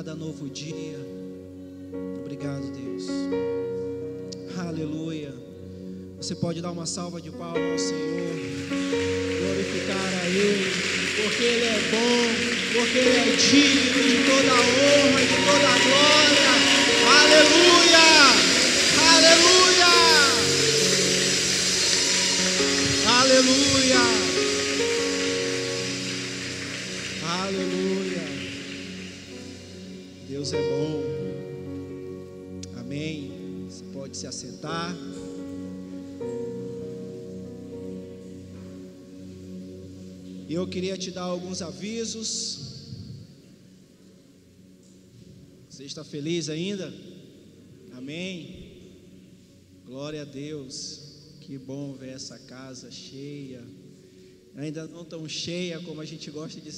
cada novo dia. Obrigado, Deus. Aleluia. Você pode dar uma salva de palmas ao Senhor, glorificar a Ele, porque Ele é bom, porque Ele é digno de toda honra, de toda glória. Aleluia! Aleluia! Deus é bom. Amém. Você pode se assentar. Eu queria te dar alguns avisos. Você está feliz ainda? Amém. Glória a Deus. Que bom ver essa casa cheia. Ainda não tão cheia como a gente gosta de,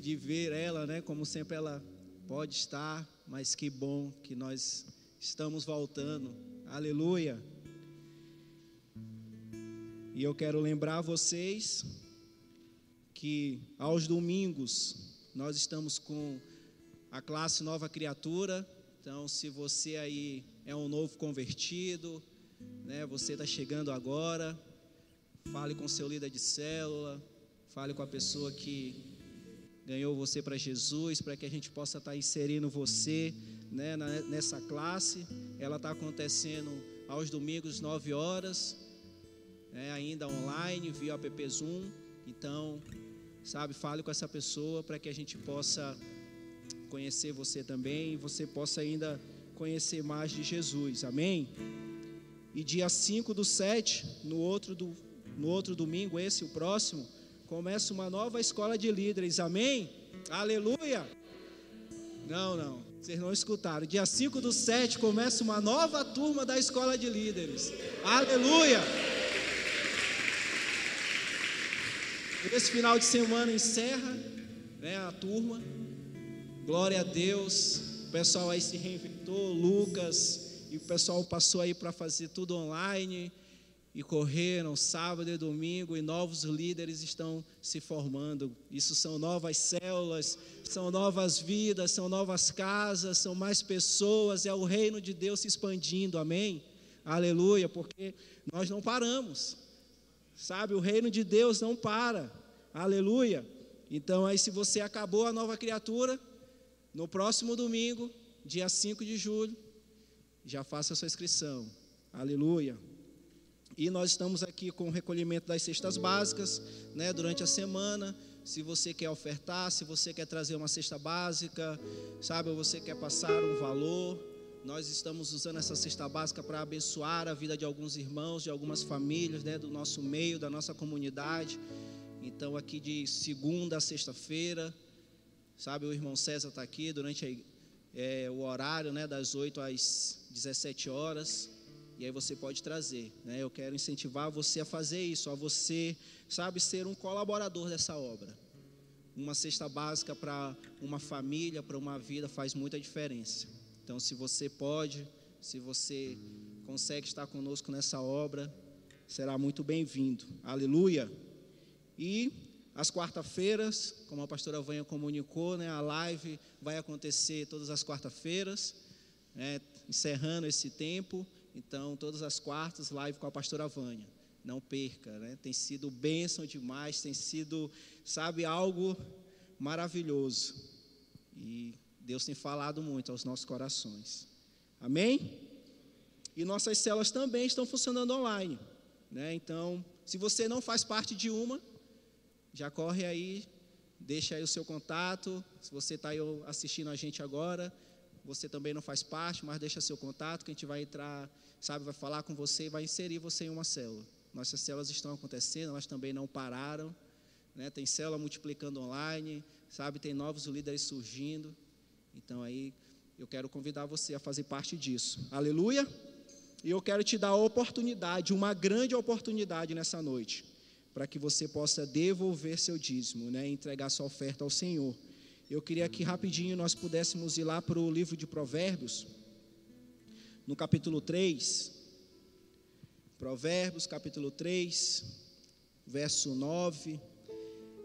de ver ela, né? Como sempre ela pode estar, mas que bom que nós estamos voltando. Aleluia. E eu quero lembrar vocês que aos domingos nós estamos com a classe Nova Criatura. Então, se você aí é um novo convertido, né, você está chegando agora, fale com seu líder de célula, fale com a pessoa que ganhou você para Jesus, para que a gente possa estar tá inserindo você né, nessa classe. Ela está acontecendo aos domingos, 9 horas, né, ainda online, via app Zoom. Então, sabe? Fale com essa pessoa para que a gente possa conhecer você também e você possa ainda conhecer mais de Jesus. Amém? E dia 5 do 7, no outro, do, no outro domingo, esse, o próximo, começa uma nova escola de líderes. Amém? Aleluia! Não, não. Vocês não escutaram. Dia 5 do 7 começa uma nova turma da escola de líderes. Aleluia! Esse final de semana encerra né, a turma. Glória a Deus. O pessoal aí se reinventou, Lucas, e o pessoal passou aí para fazer tudo online. E correram sábado e domingo, e novos líderes estão se formando. Isso são novas células, são novas vidas, são novas casas, são mais pessoas, é o reino de Deus se expandindo, amém? Aleluia, porque nós não paramos. Sabe, o reino de Deus não para. Aleluia. Então aí se você acabou a nova criatura, no próximo domingo, dia 5 de julho, já faça a sua inscrição. Aleluia. E nós estamos aqui com o recolhimento das cestas básicas, né, durante a semana. Se você quer ofertar, se você quer trazer uma cesta básica, sabe, ou você quer passar um valor, nós estamos usando essa cesta básica para abençoar a vida de alguns irmãos, de algumas famílias, né, do nosso meio, da nossa comunidade. Então, aqui de segunda a sexta-feira, sabe, o irmão César está aqui durante a, é, o horário, né, das 8 às 17 horas. E aí você pode trazer, né? Eu quero incentivar você a fazer isso, a você, sabe, ser um colaborador dessa obra. Uma cesta básica para uma família, para uma vida faz muita diferença. Então, se você pode, se você consegue estar conosco nessa obra, será muito bem-vindo. Aleluia. E às quarta-feiras, como a pastora Vanha comunicou, né, a live vai acontecer todas as quarta-feiras, né, encerrando esse tempo. Então, todas as quartas, live com a pastora Vanha. Não perca, né? Tem sido bênção demais, tem sido, sabe, algo maravilhoso. E Deus tem falado muito aos nossos corações. Amém? E nossas células também estão funcionando online. Né? Então, se você não faz parte de uma, já corre aí, deixa aí o seu contato. Se você está assistindo a gente agora, você também não faz parte, mas deixa seu contato que a gente vai entrar, sabe, vai falar com você e vai inserir você em uma célula. Nossas células estão acontecendo, elas também não pararam. Né? Tem célula multiplicando online, sabe, tem novos líderes surgindo. Então aí eu quero convidar você a fazer parte disso. Aleluia! E eu quero te dar a oportunidade, uma grande oportunidade nessa noite, para que você possa devolver seu dízimo, né, entregar sua oferta ao Senhor. Eu queria que rapidinho nós pudéssemos ir lá para o livro de Provérbios, no capítulo 3. Provérbios, capítulo 3, verso 9.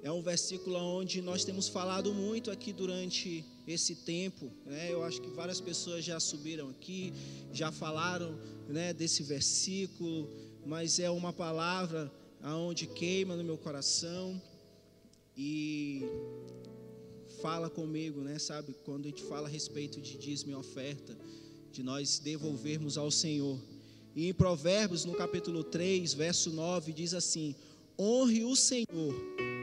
É um versículo onde nós temos falado muito aqui durante esse tempo, né? Eu acho que várias pessoas já subiram aqui, já falaram, né, desse versículo, mas é uma palavra aonde queima no meu coração e fala comigo, né? Sabe, quando a gente fala a respeito de dízimo e oferta, de nós devolvermos ao Senhor. E em Provérbios, no capítulo 3, verso 9, diz assim: Honre o Senhor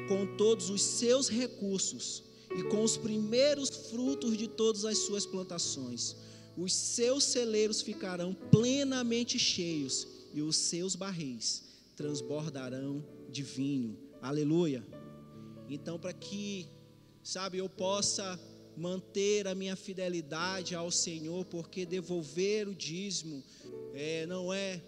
com todos os seus recursos e com os primeiros frutos de todas as suas plantações. Os seus celeiros ficarão plenamente cheios e os seus barris transbordarão de vinho. Aleluia. Então, para que, sabe, eu possa manter a minha fidelidade ao Senhor, porque devolver o dízimo é, não é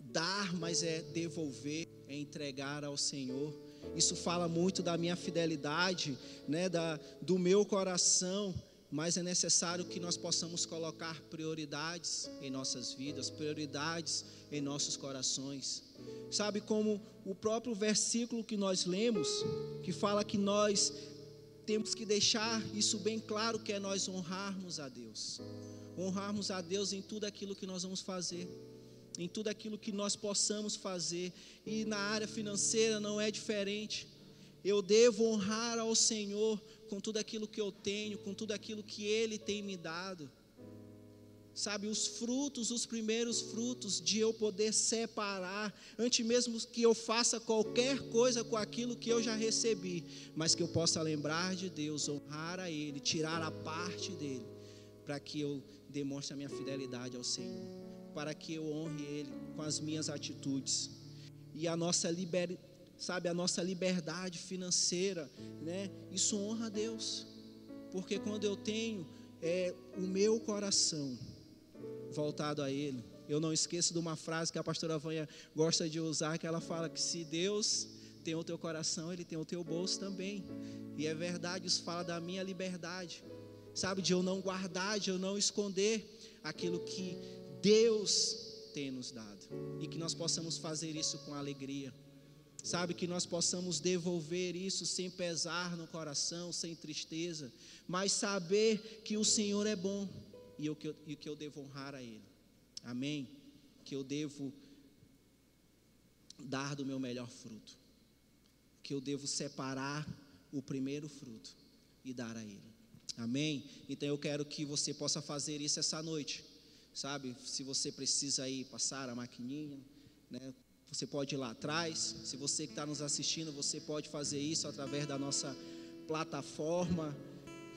dar, mas é devolver, é entregar ao Senhor. Isso fala muito da minha fidelidade, né, da, do meu coração, mas é necessário que nós possamos colocar prioridades em nossas vidas, prioridades em nossos corações. Sabe como o próprio versículo que nós lemos, que fala que nós temos que deixar isso bem claro que é nós honrarmos a Deus. Honrarmos a Deus em tudo aquilo que nós vamos fazer em tudo aquilo que nós possamos fazer. E na área financeira não é diferente. Eu devo honrar ao Senhor com tudo aquilo que eu tenho, com tudo aquilo que Ele tem me dado. Sabe, os frutos, os primeiros frutos de eu poder separar, antes mesmo que eu faça qualquer coisa com aquilo que eu já recebi, mas que eu possa lembrar de Deus, honrar a Ele, tirar a parte dele, para que eu demonstre a minha fidelidade ao Senhor para que eu honre Ele com as minhas atitudes. E a nossa liber, sabe, a nossa liberdade financeira, né? Isso honra a Deus, porque quando eu tenho é, o meu coração voltado a Ele, eu não esqueço de uma frase que a pastora Vanha gosta de usar, que ela fala que se Deus tem o teu coração, Ele tem o teu bolso também. E é verdade, isso fala da minha liberdade, sabe, de eu não guardar, de eu não esconder aquilo que Deus tem nos dado e que nós possamos fazer isso com alegria. Sabe que nós possamos devolver isso sem pesar no coração, sem tristeza, mas saber que o Senhor é bom e, eu, que, eu, que eu devo honrar a Ele. Amém? Que eu devo dar do meu melhor fruto, que eu devo separar o primeiro fruto e dar a Ele. Amém? Então eu quero que você possa fazer isso essa noite sabe? Se você precisa ir passar a maquininha, né? Você pode ir lá atrás. Se você que está nos assistindo, você pode fazer isso através da nossa plataforma,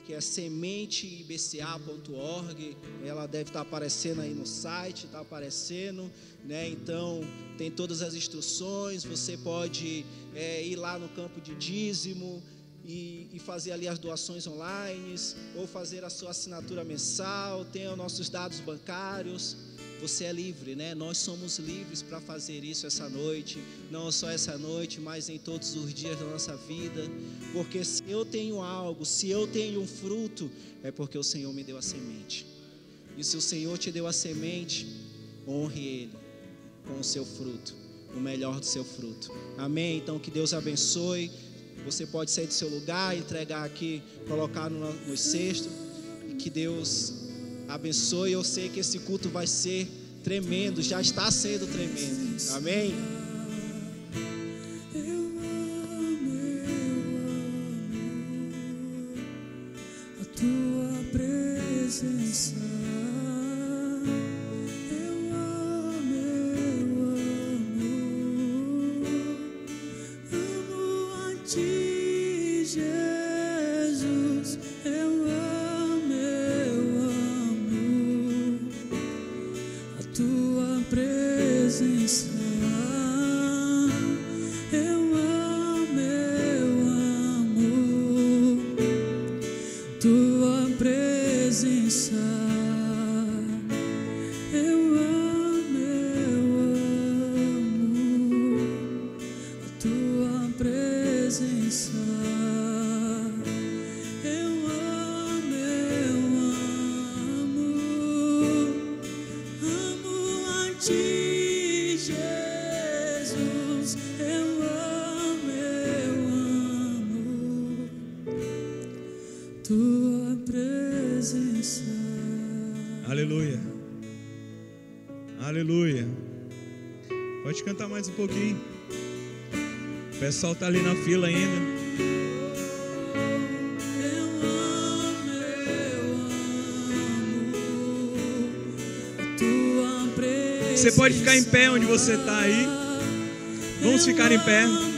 que é sementeibca.org. Ela deve estar tá aparecendo aí no site, está aparecendo, né? Então tem todas as instruções. Você pode é, ir lá no campo de dízimo e, e, fazer ali as doações online, ou fazer a sua assinatura mensal, tem os nossos dados bancários. Você é livre, né? Nós somos livres para fazer isso essa noite, não só essa noite, mas em todos os dias da nossa vida. Porque se eu tenho algo, se eu tenho um fruto, é porque o Senhor me deu a semente. E se o Senhor te deu a semente, honre Ele com o seu fruto, o melhor do seu fruto. Amém? Então que Deus abençoe. Você pode sair do seu lugar, entregar aqui, colocar no, no cesto. E que Deus abençoe. Eu sei que esse culto vai ser tremendo, já está sendo tremendo. Amém? Um pouquinho. O pessoal tá ali na fila ainda. Você pode ficar em pé onde você está aí. Vamos ficar em pé.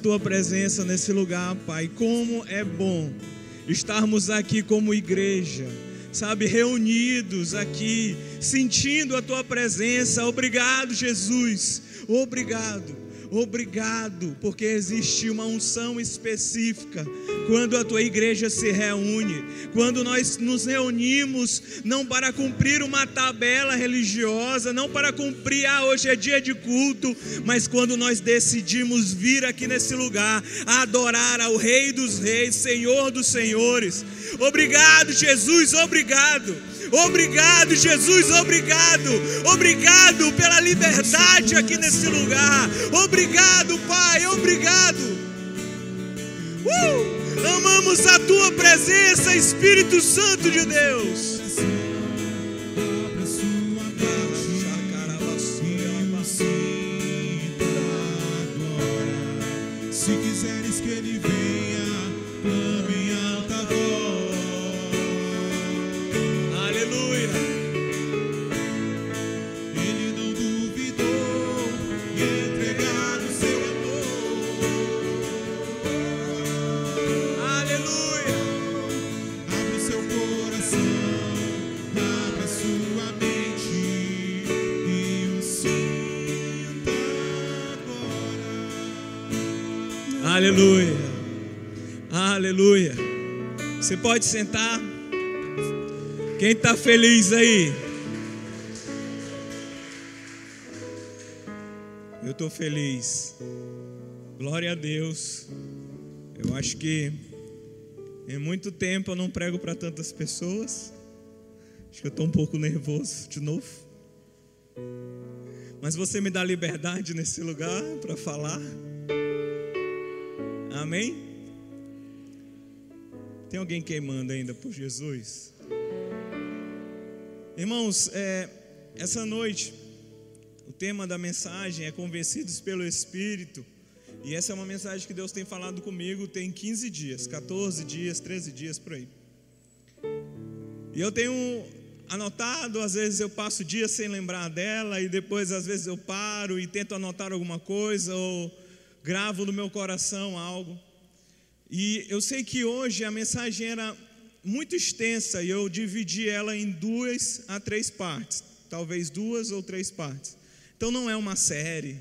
Tua presença nesse lugar, Pai. Como é bom estarmos aqui como igreja, sabe, reunidos aqui, sentindo a tua presença. Obrigado, Jesus. Obrigado. Obrigado, porque existe uma unção específica quando a tua igreja se reúne, quando nós nos reunimos não para cumprir uma tabela religiosa, não para cumprir, ah, hoje é dia de culto, mas quando nós decidimos vir aqui nesse lugar, adorar ao Rei dos Reis, Senhor dos Senhores. Obrigado, Jesus, obrigado. Obrigado, Jesus, obrigado. Obrigado pela liberdade aqui nesse lugar. Obrigado, Pai, obrigado. Uh! Amamos a tua presença, Espírito Santo de Deus. Aleluia. Você pode sentar. Quem está feliz aí? Eu estou feliz. Glória a Deus. Eu acho que em muito tempo eu não prego para tantas pessoas. Acho que eu estou um pouco nervoso de novo. Mas você me dá liberdade nesse lugar para falar. Amém? Tem alguém queimando ainda por Jesus? Irmãos, é, essa noite, o tema da mensagem é Convencidos pelo Espírito. E essa é uma mensagem que Deus tem falado comigo tem 15 dias, 14 dias, 13 dias por aí. E eu tenho anotado, às vezes eu passo dias sem lembrar dela, e depois às vezes eu paro e tento anotar alguma coisa, ou gravo no meu coração algo. E eu sei que hoje a mensagem era muito extensa e eu dividi ela em duas a três partes, talvez duas ou três partes. Então não é uma série,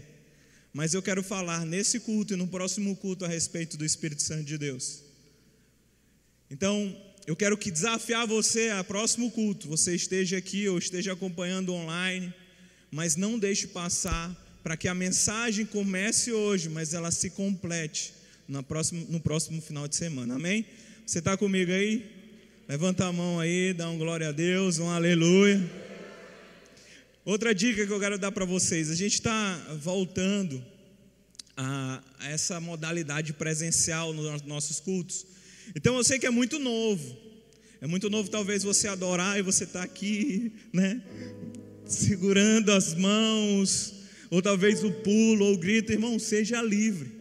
mas eu quero falar nesse culto e no próximo culto a respeito do Espírito Santo de Deus. Então, eu quero que desafiar você a próximo culto, você esteja aqui ou esteja acompanhando online, mas não deixe passar para que a mensagem comece hoje, mas ela se complete no próximo, no próximo final de semana. Amém? Você está comigo aí? Levanta a mão aí, dá um glória a Deus, um aleluia. Outra dica que eu quero dar para vocês: a gente está voltando a, essa modalidade presencial nos nossos cultos. Então eu sei que é muito novo. É muito novo talvez você adorar e você está aqui, né? Segurando as mãos. ou talvez o pulo ou o grito, irmão, seja livre.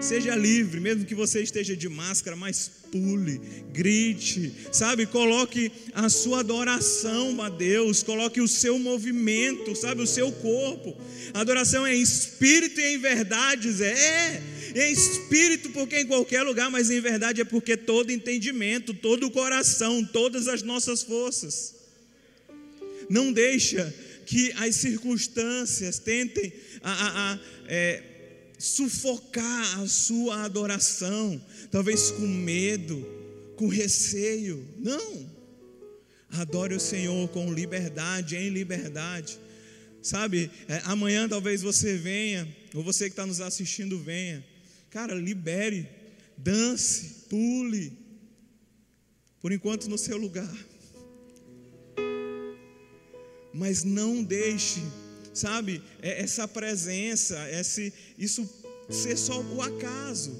Seja livre, mesmo que você esteja de máscara, mas pule, grite, sabe? Coloque a sua adoração a Deus, coloque o seu movimento, sabe? O seu corpo. Adoração é em espírito e em verdade, Zé. É, é em espírito, porque em qualquer lugar, mas em verdade é porque todo entendimento, todo o coração, todas as nossas forças. Não deixa que as circunstâncias tentem a, a, a é, sufocar a sua adoração, talvez com medo, com receio. Não. Adore o Senhor com liberdade, em liberdade. Sabe, é, amanhã talvez você venha, ou você que está nos assistindo venha. Cara, libere, dance, pule. Por enquanto no seu lugar. Mas não deixe sabe, é essa presença, esse, isso ser só o acaso,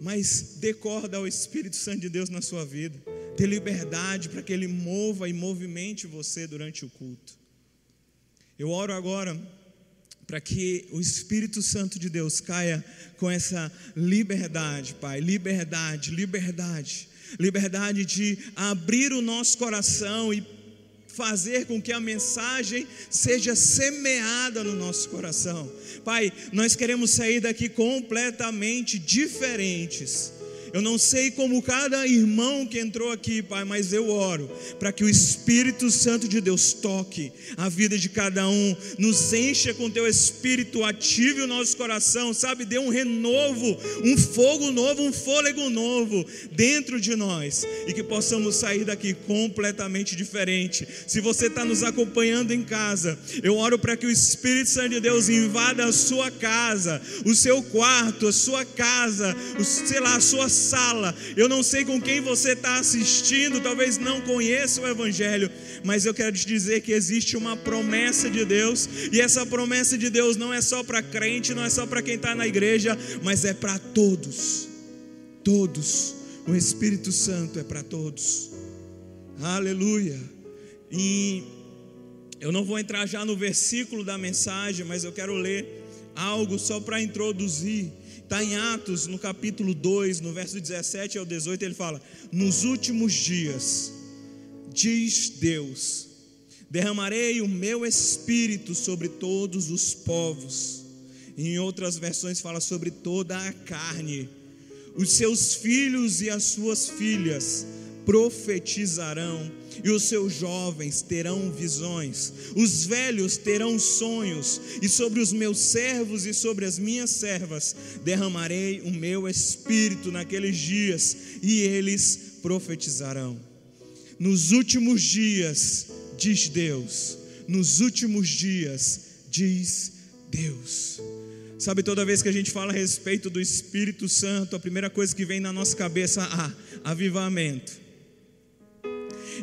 mas decorda ao Espírito Santo de Deus na sua vida, ter liberdade para que Ele mova e movimente você durante o culto. Eu oro agora para que o Espírito Santo de Deus caia com essa liberdade, Pai, liberdade, liberdade, liberdade de abrir o nosso coração e fazer com que a mensagem seja semeada no nosso coração. Pai, nós queremos sair daqui completamente diferentes eu não sei como cada irmão que entrou aqui, Pai, mas eu oro para que o Espírito Santo de Deus toque a vida de cada um, nos encha com teu Espírito, ative o nosso coração, sabe? Dê um renovo, um fogo novo, um fôlego novo dentro de nós e que possamos sair daqui completamente diferente. Se você está nos acompanhando em casa, eu oro para que o Espírito Santo de Deus invada a sua casa, o seu quarto, a sua casa, o, sei lá, a sua sala. Eu não sei com quem você está assistindo, talvez não conheça o Evangelho, mas eu quero te dizer que existe uma promessa de Deus, e essa promessa de Deus não é só para crente, não é só para quem está na igreja, mas é para todos. Todos. O Espírito Santo é para todos. Aleluia. E eu não vou entrar já no versículo da mensagem, mas eu quero ler algo só para introduzir Está em Atos, no capítulo 2, no verso 17 ao 18, ele fala: Nos últimos dias, diz Deus, derramarei o meu espírito sobre todos os povos. Em outras versões fala sobre toda a carne. Os seus filhos e as suas filhas profetizarão, e os seus jovens terão visões, os velhos terão sonhos, e sobre os meus servos e sobre as minhas servas derramarei o meu espírito naqueles dias, e eles profetizarão. Nos últimos dias, diz Deus, nos últimos dias, diz Deus. Sabe, toda vez que a gente fala a respeito do Espírito Santo, a primeira coisa que vem na nossa cabeça, ah, avivamento.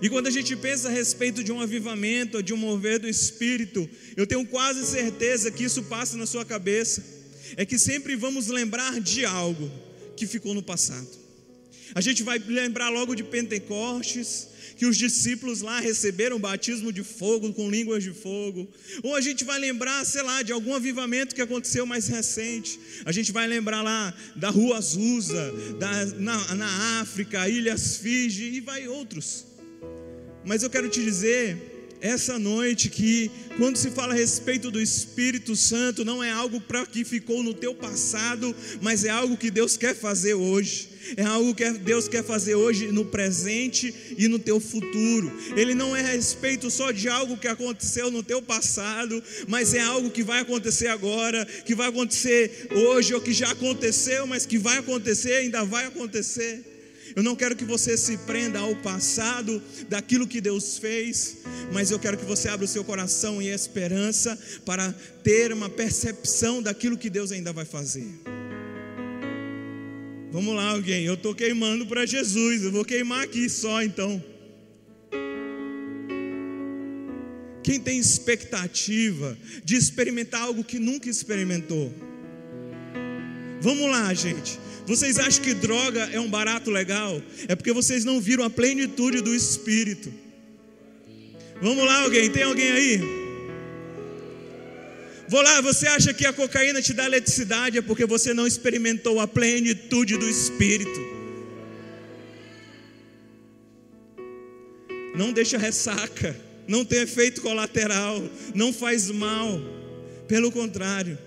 E quando a gente pensa a respeito de um avivamento, de um mover do Espírito, eu tenho quase certeza que isso passa na sua cabeça. É que sempre vamos lembrar de algo que ficou no passado. A gente vai lembrar logo de Pentecostes, que os discípulos lá receberam batismo de fogo com línguas de fogo. Ou a gente vai lembrar, sei lá, de algum avivamento que aconteceu mais recente. A gente vai lembrar lá da Rua Azusa, da, na, na África, Ilhas Fiji e vai outros. Mas eu quero te dizer essa noite que quando se fala a respeito do Espírito Santo, não é algo para que ficou no teu passado, mas é algo que Deus quer fazer hoje. É algo que Deus quer fazer hoje no presente e no teu futuro. Ele não é a respeito só de algo que aconteceu no teu passado, mas é algo que vai acontecer agora, que vai acontecer hoje ou que já aconteceu, mas que vai acontecer, ainda vai acontecer. Eu não quero que você se prenda ao passado, daquilo que Deus fez, mas eu quero que você abra o seu coração em esperança para ter uma percepção daquilo que Deus ainda vai fazer. Vamos lá, alguém. Eu estou queimando para Jesus. Eu vou queimar aqui só então. Quem tem expectativa de experimentar algo que nunca experimentou? Vamos lá, gente. Vocês acham que droga é um barato legal? É porque vocês não viram a plenitude do Espírito. Vamos lá, alguém? Tem alguém aí? Vou lá, você acha que a cocaína te dá eletricidade? É porque você não experimentou a plenitude do Espírito. Não deixa ressaca, não tem efeito colateral, não faz mal. Pelo contrário,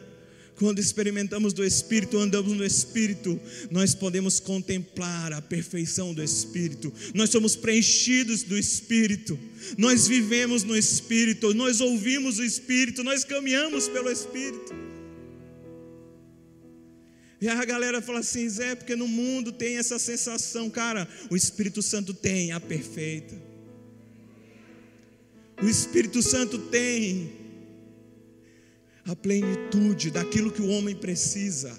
quando experimentamos do Espírito, andamos no Espírito, nós podemos contemplar a perfeição do Espírito, nós somos preenchidos do Espírito, nós vivemos no Espírito, nós ouvimos o Espírito, nós caminhamos pelo Espírito. E a galera fala assim, Zé, porque no mundo tem essa sensação, cara, o Espírito Santo tem a perfeita. O Espírito Santo tem a plenitude daquilo que o homem precisa.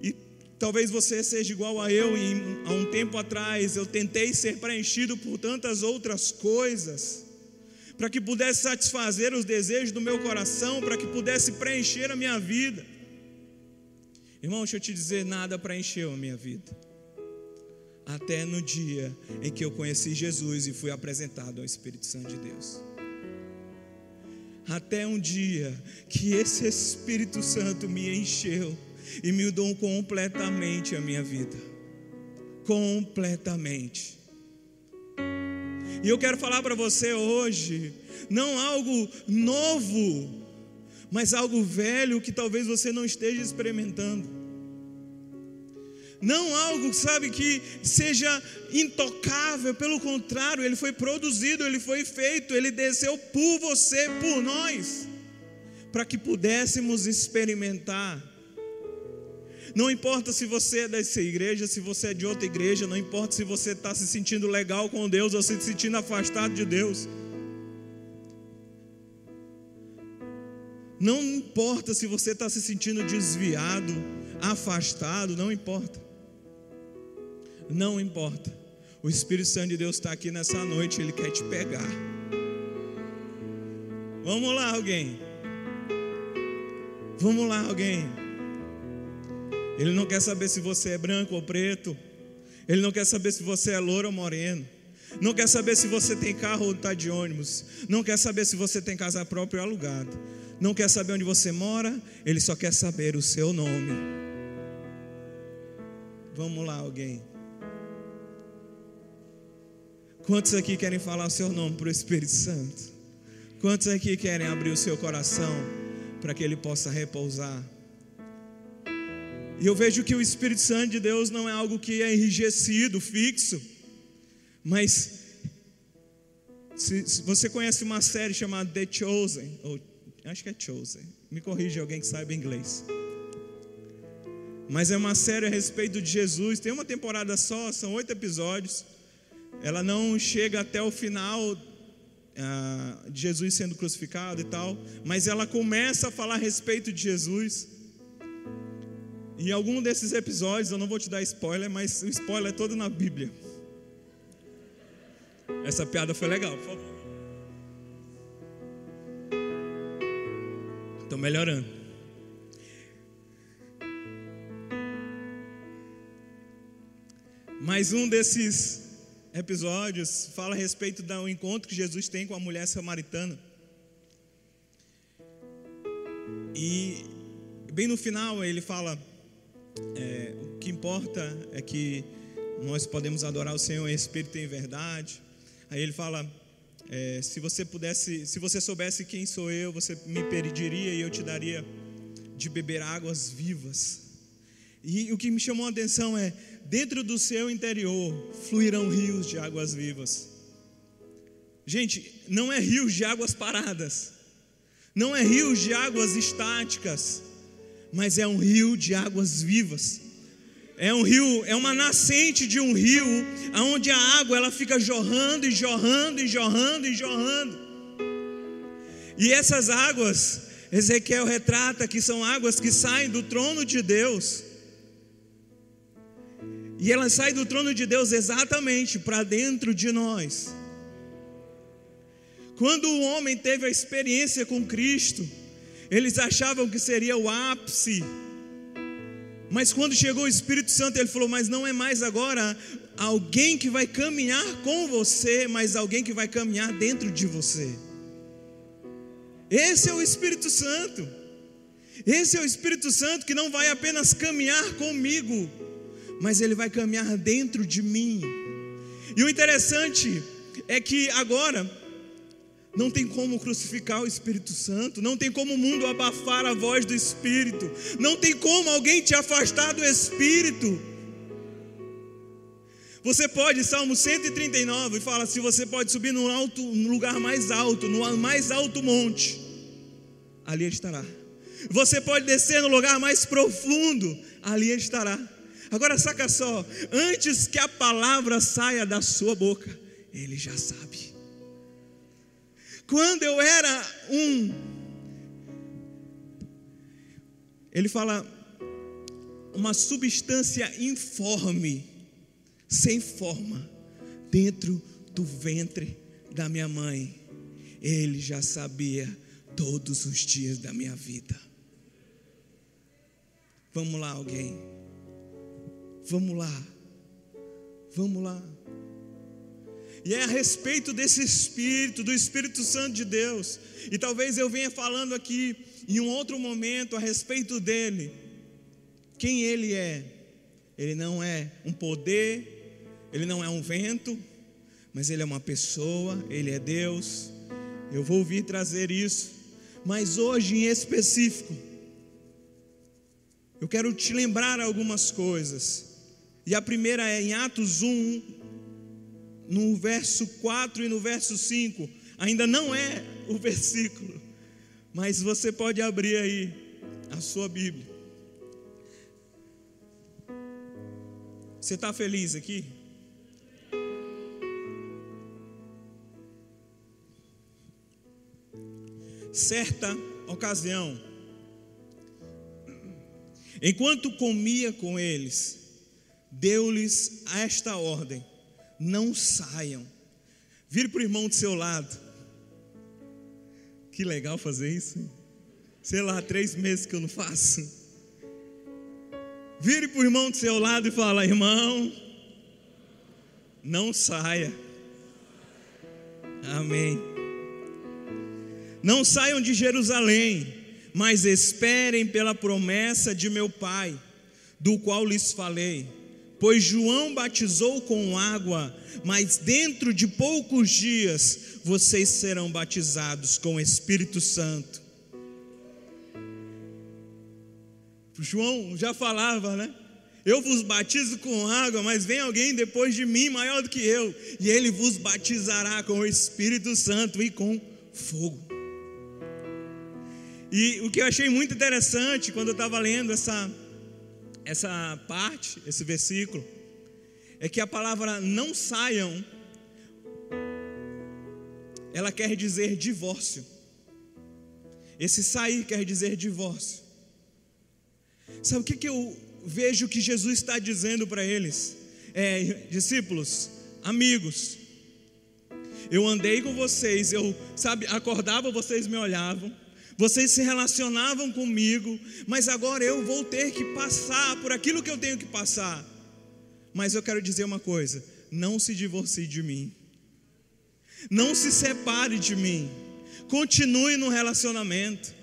E talvez você seja igual a eu, e há um tempo atrás eu tentei ser preenchido por tantas outras coisas, para que pudesse satisfazer os desejos do meu coração, para que pudesse preencher a minha vida. Irmão, deixa eu te dizer, nada preencheu a minha vida. Até no dia em que eu conheci Jesus e fui apresentado ao Espírito Santo de Deus até um dia que esse Espírito Santo me encheu e me mudou completamente a minha vida. Completamente. E eu quero falar para você hoje, não algo novo, mas algo velho que talvez você não esteja experimentando não algo, sabe, que seja intocável, pelo contrário, ele foi produzido, ele foi feito, ele desceu por você, por nós, para que pudéssemos experimentar. Não importa se você é dessa igreja, se você é de outra igreja, não importa se você está se sentindo legal com Deus ou se sentindo afastado de Deus. Não importa se você está se sentindo desviado, afastado, não importa. Não importa. O Espírito Santo de Deus está aqui nessa noite, ele quer te pegar. Vamos lá, alguém. Vamos lá, alguém. Ele não quer saber se você é branco ou preto. Ele não quer saber se você é louro ou moreno. Não quer saber se você tem carro ou está de ônibus. Não quer saber se você tem casa própria ou alugado. Não quer saber onde você mora. Ele só quer saber o seu nome. Vamos lá, alguém. Quantos aqui querem falar o seu nome para o Espírito Santo? Quantos aqui querem abrir o seu coração para que ele possa repousar? E eu vejo que o Espírito Santo de Deus não é algo que é enrijecido, fixo, mas se, se você conhece uma série chamada The Chosen, ou acho que é Chosen, me corrija alguém que saiba inglês. Mas é uma série a respeito de Jesus, tem uma temporada só, são oito episódios ela não chega até o final ah, de Jesus sendo crucificado e tal, mas ela começa a falar a respeito de Jesus. Em algum desses episódios, eu não vou te dar spoiler, mas o spoiler é todo na Bíblia. Essa piada foi legal, por favor. Estou melhorando. Mais um desses episódios fala a respeito do encontro que Jesus tem com a mulher samaritana. E bem no final ele fala: é, o que importa é que nós podemos adorar o Senhor em espírito e em verdade. Aí ele fala: é, se você pudesse, se você soubesse quem sou eu, você me pediria e eu te daria de beber águas vivas. E o que me chamou a atenção é: dentro do seu interior fluirão rios de águas vivas. Gente, não é rios de águas paradas, não é rios de águas estáticas, mas é um rio de águas vivas. É um rio, é uma nascente de um rio, onde a água ela fica jorrando e jorrando e jorrando e jorrando. E essas águas, Ezequiel retrata que são águas que saem do trono de Deus e ela sai do trono de Deus exatamente para dentro de nós. Quando o homem teve a experiência com Cristo, eles achavam que seria o ápice. Mas quando chegou o Espírito Santo, ele falou: Mas não é mais agora alguém que vai caminhar com você, mas alguém que vai caminhar dentro de você. Esse é o Espírito Santo. Esse é o Espírito Santo que não vai apenas caminhar comigo, mas ele vai caminhar dentro de mim. E o interessante é que agora não tem como crucificar o Espírito Santo, não tem como o mundo abafar a voz do Espírito, não tem como alguém te afastar do Espírito. Você pode, Salmo 139 fala se você pode subir no, alto, no lugar mais alto, no mais alto monte, ali estará. Você pode descer no lugar mais profundo, ali estará. Agora saca só, antes que a palavra saia da sua boca, ele já sabe. Quando eu era um, ele fala, uma substância informe, sem forma, dentro do ventre da minha mãe, ele já sabia todos os dias da minha vida. Vamos lá, alguém. Vamos lá. Vamos lá. E é a respeito desse Espírito, do Espírito Santo de Deus. E talvez eu venha falando aqui em um outro momento a respeito dele. Quem ele é? Ele não é um poder, ele não é um vento, mas ele é uma pessoa, ele é Deus. Eu vou vir trazer isso. Mas hoje em específico, eu quero te lembrar algumas coisas. E a primeira é em Atos 1, no verso 4 e no verso 5. Ainda não é o versículo, mas você pode abrir aí a sua Bíblia. Você está feliz aqui? Certa ocasião, enquanto comia com eles, deu-lhes esta ordem: não saiam. Vire para o irmão do seu lado. Que legal fazer isso. Hein? Sei lá, três meses que eu não faço. Vire para o irmão do seu lado e fala: irmão, não saia. Amém. Não saiam de Jerusalém, mas esperem pela promessa de meu Pai, do qual lhes falei. Pois João batizou com água, mas dentro de poucos dias vocês serão batizados com o Espírito Santo. João já falava, né? Eu vos batizo com água, mas vem alguém depois de mim maior do que eu, e ele vos batizará com o Espírito Santo e com fogo. E o que eu achei muito interessante quando eu estava lendo essa essa parte, esse versículo, é que a palavra não saiam, ela quer dizer divórcio. Esse sair quer dizer divórcio. Sabe o que, que eu vejo que Jesus está dizendo para eles? É, discípulos, amigos, eu andei com vocês, eu, sabe, acordava, vocês me olhavam, vocês se relacionavam comigo, mas agora eu vou ter que passar por aquilo que eu tenho que passar. Mas eu quero dizer uma coisa: não se divorcie de mim, não se separe de mim, continue no relacionamento,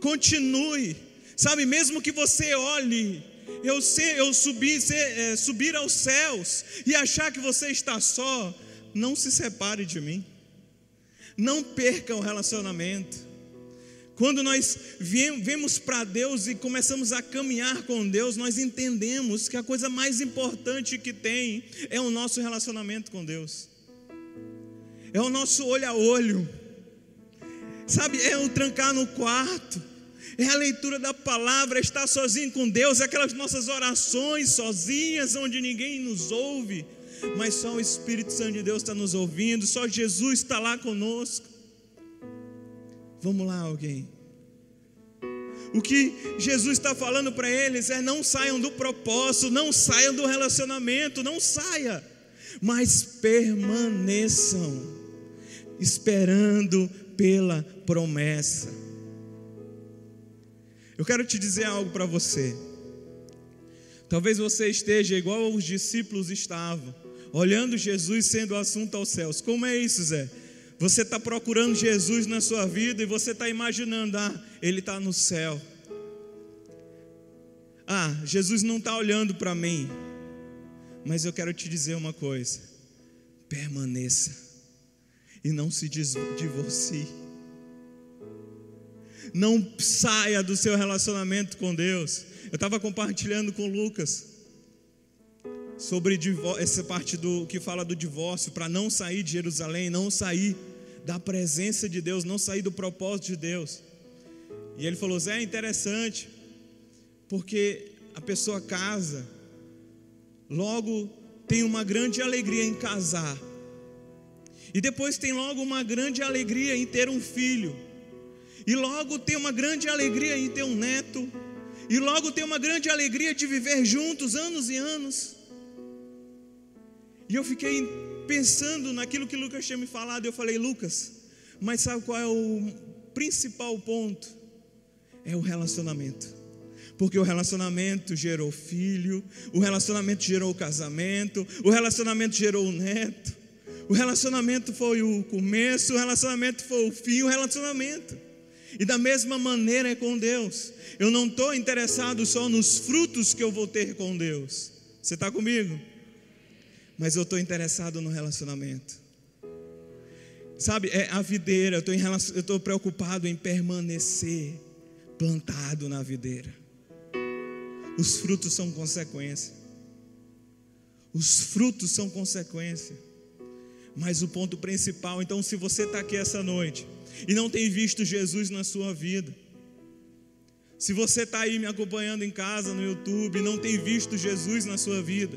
continue, sabe, mesmo que você olhe eu, eu subir, ser, é, subir aos céus e achar que você está só, não se separe de mim, não perca o relacionamento. Quando nós vemos para Deus e começamos a caminhar com Deus, nós entendemos que a coisa mais importante que tem é o nosso relacionamento com Deus, é o nosso olho a olho, sabe? É o trancar no quarto, é a leitura da palavra, estar sozinho com Deus, é aquelas nossas orações sozinhas, onde ninguém nos ouve, mas só o Espírito Santo de Deus está nos ouvindo, só Jesus está lá conosco. Vamos lá, alguém. O que Jesus está falando para eles é: não saiam do propósito, não saiam do relacionamento, não saia, mas permaneçam, esperando pela promessa. Eu quero te dizer algo para você. Talvez você esteja igual os discípulos estavam, olhando Jesus sendo assunto aos céus. Como é isso, Zé? Você está procurando Jesus na sua vida e você está imaginando, ah, Ele está no céu. Ah, Jesus não está olhando para mim. Mas eu quero te dizer uma coisa: permaneça e não se divorcie. Não saia do seu relacionamento com Deus. Eu estava compartilhando com Lucas sobre essa parte do que fala do divórcio, para não sair de Jerusalém, não sair da presença de Deus, não sair do propósito de Deus. E ele falou: Zé, é interessante, porque a pessoa casa, logo tem uma grande alegria em casar, e depois tem logo uma grande alegria em ter um filho, e logo tem uma grande alegria em ter um neto, e logo tem uma grande alegria de viver juntos anos e anos. E eu fiquei pensando naquilo que Lucas tinha me falado, eu falei, Lucas, mas sabe qual é o principal ponto? É o relacionamento. Porque o relacionamento gerou filho, o relacionamento gerou casamento, o relacionamento gerou neto, o relacionamento foi o começo, o relacionamento foi o fim, o relacionamento. E da mesma maneira é com Deus. Eu não estou interessado só nos frutos que eu vou ter com Deus. Você está comigo? Mas eu estou interessado no relacionamento. Sabe, é a videira, eu estou preocupado em permanecer plantado na videira. Os frutos são consequência. Os frutos são consequência. Mas o ponto principal, então, se você está aqui essa noite e não tem visto Jesus na sua vida, se você está aí me acompanhando em casa, no YouTube, e não tem visto Jesus na sua vida,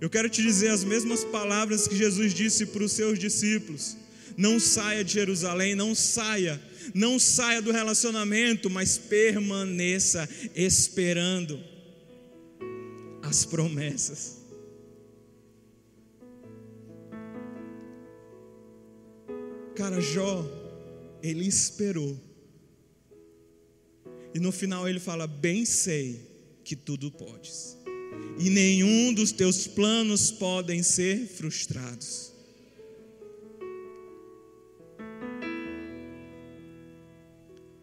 eu quero te dizer as mesmas palavras que Jesus disse para os seus discípulos: não saia de Jerusalém, não saia, não saia do relacionamento, mas permaneça esperando as promessas. Cara, Jó, ele esperou. E no final ele fala: Bem sei que tudo podes e nenhum dos teus planos podem ser frustrados.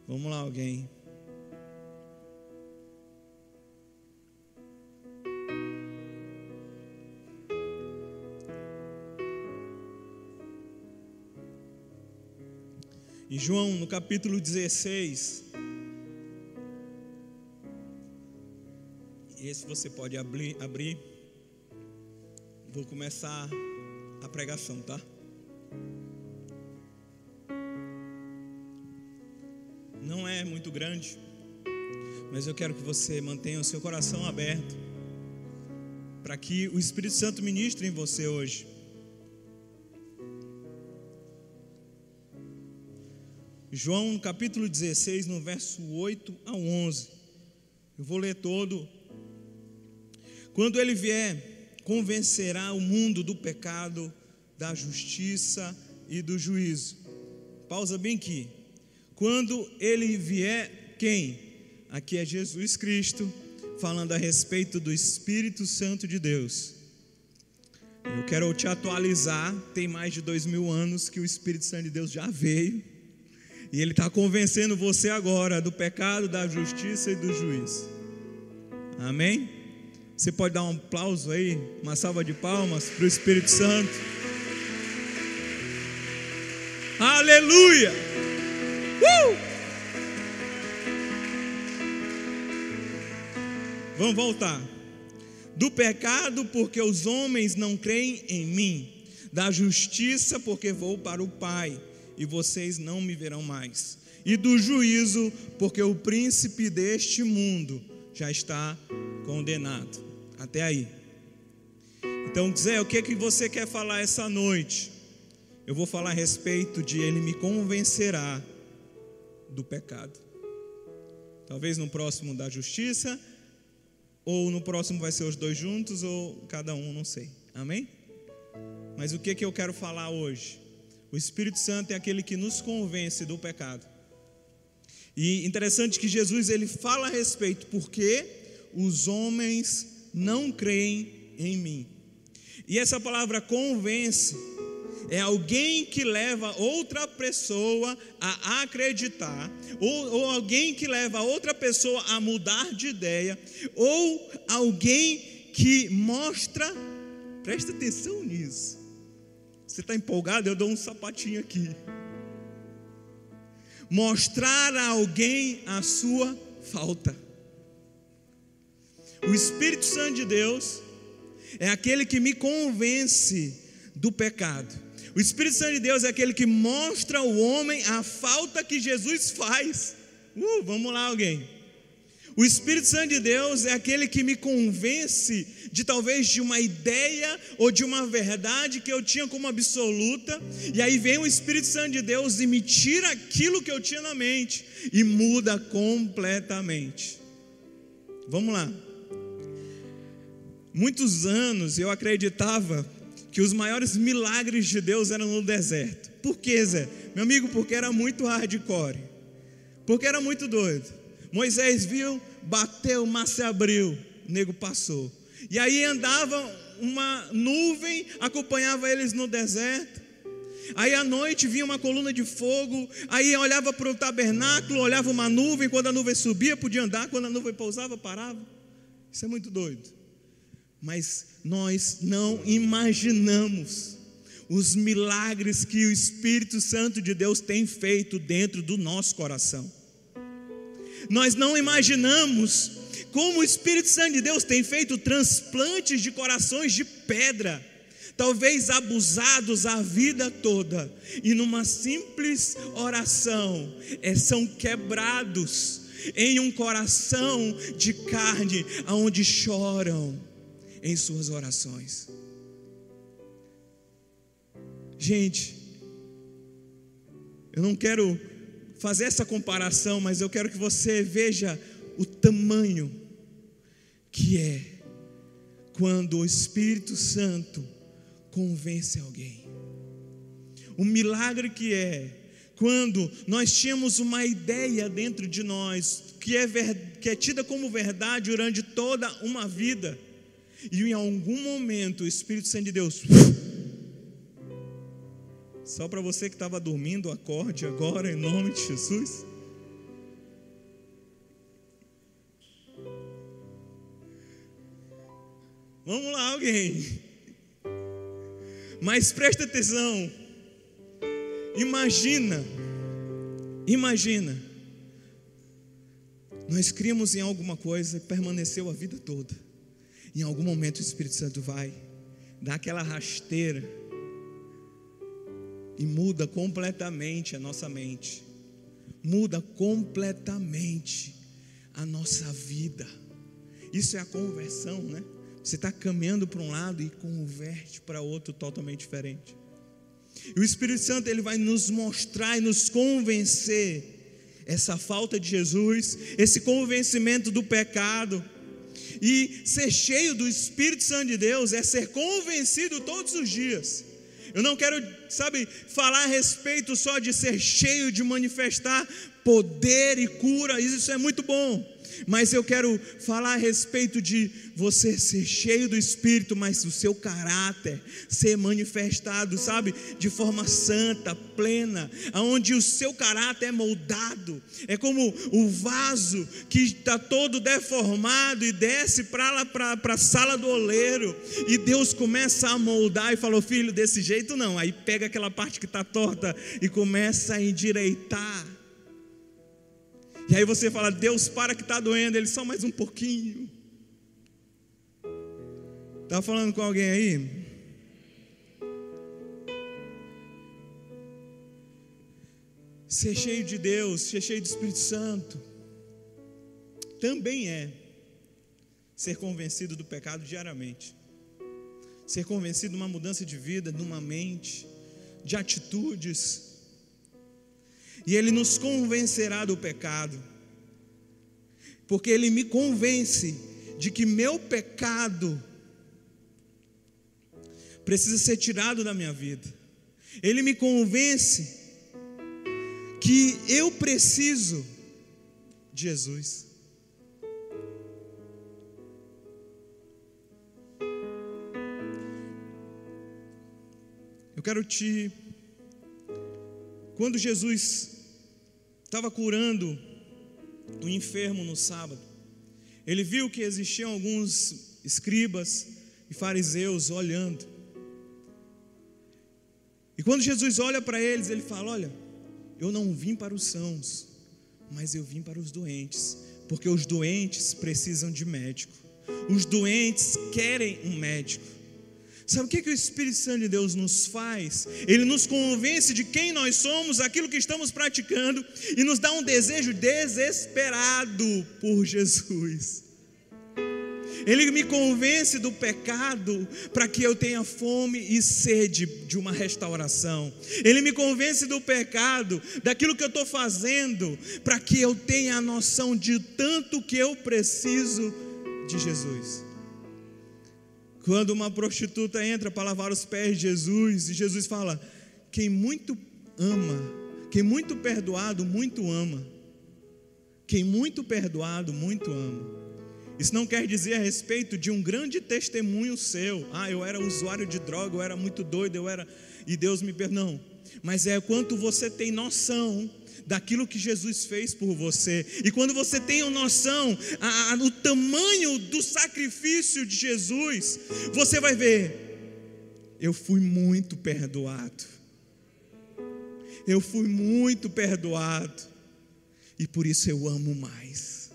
Vamos lá, alguém. E João, no capítulo 16, Esse você pode abrir, abrir. Vou começar a pregação, tá? Não é muito grande, mas eu quero que você mantenha o seu coração aberto para que o Espírito Santo ministre em você hoje. João, capítulo 16, no verso 8 a 11. Eu vou ler todo quando ele vier, convencerá o mundo do pecado, da justiça e do juízo. Pausa bem aqui. Quando ele vier, quem? Aqui é Jesus Cristo, falando a respeito do Espírito Santo de Deus. Eu quero te atualizar. Tem mais de dois mil anos que o Espírito Santo de Deus já veio. E ele está convencendo você agora do pecado, da justiça e do juízo. Amém? Você pode dar um aplauso aí, uma salva de palmas para o Espírito Santo. Aleluia! Uh! Vamos voltar. Do pecado, porque os homens não creem em mim. Da justiça, porque vou para o Pai e vocês não me verão mais. E do juízo, porque o príncipe deste mundo já está condenado. Até aí. Então, Zé, o que é que você quer falar essa noite? Eu vou falar a respeito de ele me convencerá do pecado. Talvez no próximo da justiça, ou no próximo vai ser os dois juntos, ou cada um, não sei. Amém? Mas o que é que eu quero falar hoje? O Espírito Santo é aquele que nos convence do pecado. E interessante que Jesus ele fala a respeito porque os homens não creem em mim. E essa palavra convence é alguém que leva outra pessoa a acreditar, ou, ou, alguém que leva outra pessoa a mudar de ideia, ou alguém que mostra, presta atenção nisso. Você está empolgado? Eu dou um sapatinho aqui. Mostrar a alguém a sua falta. O Espírito Santo de Deus é aquele que me convence do pecado. O Espírito Santo de Deus é aquele que mostra ao homem a falta que Jesus faz. Uh, vamos lá, alguém. O Espírito Santo de Deus é aquele que me convence de talvez de uma ideia ou de uma verdade que eu tinha como absoluta, e aí vem o Espírito Santo de Deus e me tira aquilo que eu tinha na mente e muda completamente. Vamos lá. Muitos anos eu acreditava que os maiores milagres de Deus eram no deserto. Por Zé? Meu amigo, porque era muito hardcore. Porque era muito doido. Moisés viu, bateu, o mar se abriu, o nego passou. E aí andava uma nuvem, acompanhava eles no deserto. Aí à noite vinha uma coluna de fogo, aí olhava para o tabernáculo, olhava uma nuvem, quando a nuvem subia, podia andar, quando a nuvem pousava, parava. Isso é muito doido mas nós não imaginamos os milagres que o Espírito Santo de Deus tem feito dentro do nosso coração. Nós não imaginamos como o Espírito Santo de Deus tem feito transplantes de corações de pedra, talvez abusados a vida toda, e numa simples oração é, são quebrados em um coração de carne, aonde choram em suas orações. Gente, eu não quero fazer essa comparação, mas eu quero que você veja o tamanho que é quando o Espírito Santo convence alguém. O milagre que é quando nós tínhamos uma ideia dentro de nós que é, que é tida como verdade durante toda uma vida e em algum momento o Espírito Santo de Deus. Só para você que estava dormindo, acorde agora em nome de Jesus. Vamos lá, alguém. Mas presta atenção. Imagina, imagina. Nós criamos em alguma coisa e permaneceu a vida toda. Em algum momento o Espírito Santo vai dar aquela rasteira e muda completamente a nossa mente, muda completamente a nossa vida. Isso é a conversão, né? Você está caminhando para um lado e converte para outro totalmente diferente. E o Espírito Santo ele vai nos mostrar e nos convencer essa falta de Jesus, esse convencimento do pecado e ser cheio do Espírito Santo de Deus é ser convencido todos os dias. Eu não quero, sabe, falar a respeito só de ser cheio, de manifestar poder e cura, isso é muito bom mas eu quero falar a respeito de você ser cheio do Espírito, mas o seu caráter ser manifestado, sabe, de forma santa, plena, aonde o seu caráter é moldado, é como o vaso que está todo deformado e desce para lá para a sala do oleiro, e Deus começa a moldar e falou: Filho, desse jeito não, aí pega aquela parte que está torta e começa a endireitar. E aí você fala, Deus, para que está doendo, ele só mais um pouquinho. Está falando com alguém aí? Ser cheio de Deus, ser cheio do Espírito Santo, também é ser convencido do pecado diariamente, ser convencido de uma mudança de vida, de uma mente, de atitudes e Ele nos convencerá do pecado, porque Ele me convence de que meu pecado precisa ser tirado da minha vida. Ele me convence que eu preciso de Jesus. Eu quero te. Quando Jesus estava curando o enfermo no sábado, ele viu que existiam alguns escribas e fariseus olhando. E quando Jesus olha para eles, ele fala: Olha, eu não vim para os sãos, mas eu vim para os doentes, porque os doentes precisam de médico, os doentes querem um médico. Sabe o que, que o Espírito Santo de Deus nos faz? Ele nos convence de quem nós somos, aquilo que estamos praticando, e nos dá um desejo desesperado por Jesus. Ele me convence do pecado para que eu tenha fome e sede de uma restauração. Ele me convence do pecado, daquilo que eu estou fazendo, para que eu tenha a noção de tanto que eu preciso de Jesus. Quando uma prostituta entra para lavar os pés de Jesus, e Jesus fala: Quem muito ama, quem muito perdoado, muito ama. Quem muito perdoado, muito ama. Isso não quer dizer a respeito de um grande testemunho seu. Ah, eu era usuário de droga, eu era muito doido, eu era. E Deus me perdoou. Mas é quanto você tem noção daquilo que Jesus fez por você. E quando você tem noção a, a, o tamanho do sacrifício de Jesus, você vai ver, eu fui muito perdoado. Eu fui muito perdoado. E por isso eu amo mais.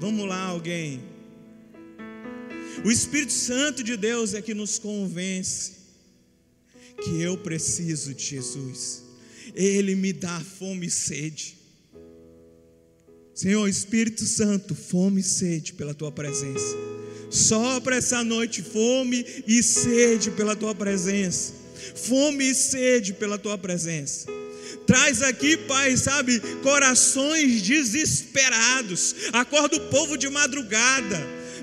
Vamos lá, alguém. O Espírito Santo de Deus é que nos convence que eu preciso de Jesus. Ele me dá fome e sede. Senhor Espírito Santo, fome e sede pela tua presença. Sopra essa noite fome e sede pela tua presença. Fome e sede pela tua presença. Traz aqui, Pai, sabe, corações desesperados. Acorda o povo de madrugada,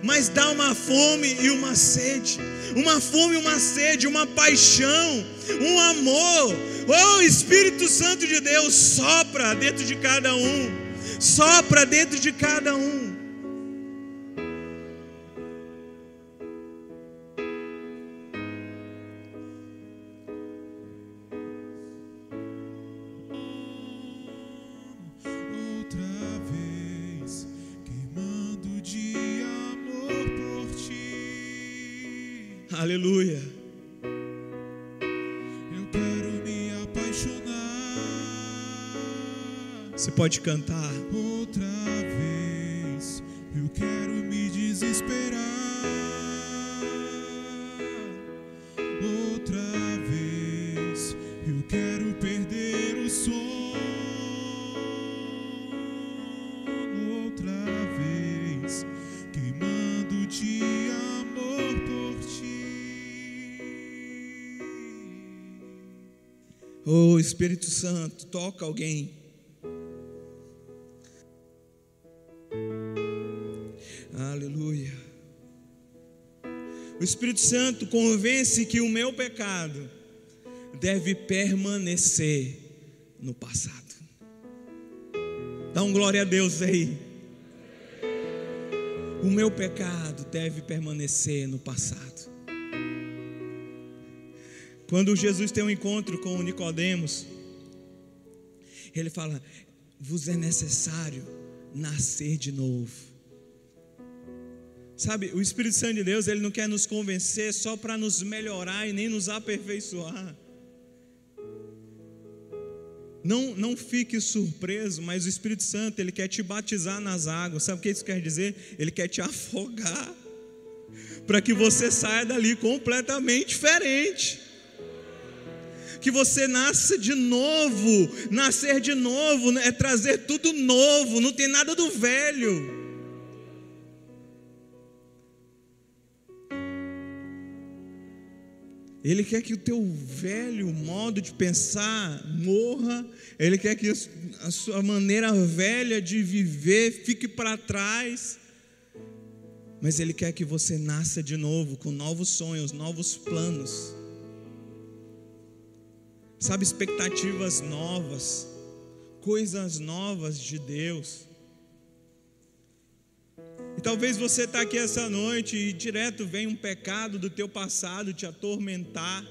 mas dá uma fome e uma sede. Uma fome, uma sede, uma paixão, um amor. Oh, Espírito Santo de Deus, sopra dentro de cada um. Sopra dentro de cada um. Aleluia. Eu quero me apaixonar Você pode cantar. Santo, toca alguém. Aleluia. O Espírito Santo convence que o meu pecado deve permanecer no passado. Dá um glória a Deus aí. O meu pecado deve permanecer no passado. Quando Jesus tem um encontro com Nicodemos, ele fala: "Vos é necessário nascer de novo". Sabe, o Espírito Santo de Deus, ele não quer nos convencer só para nos melhorar e nem nos aperfeiçoar. Não, não fique surpreso, mas o Espírito Santo, ele quer te batizar nas águas. Sabe o que isso quer dizer? Ele quer te afogar, para que você saia dali completamente diferente. Que você nasça de novo, nascer de novo é trazer tudo novo, não tem nada do velho. Ele quer que o teu velho modo de pensar morra, ele quer que a sua maneira velha de viver fique para trás, mas ele quer que você nasça de novo com novos sonhos, novos planos, sabe, expectativas novas, coisas novas de Deus. E talvez você está aqui essa noite e direto vem um pecado do teu passado te atormentar.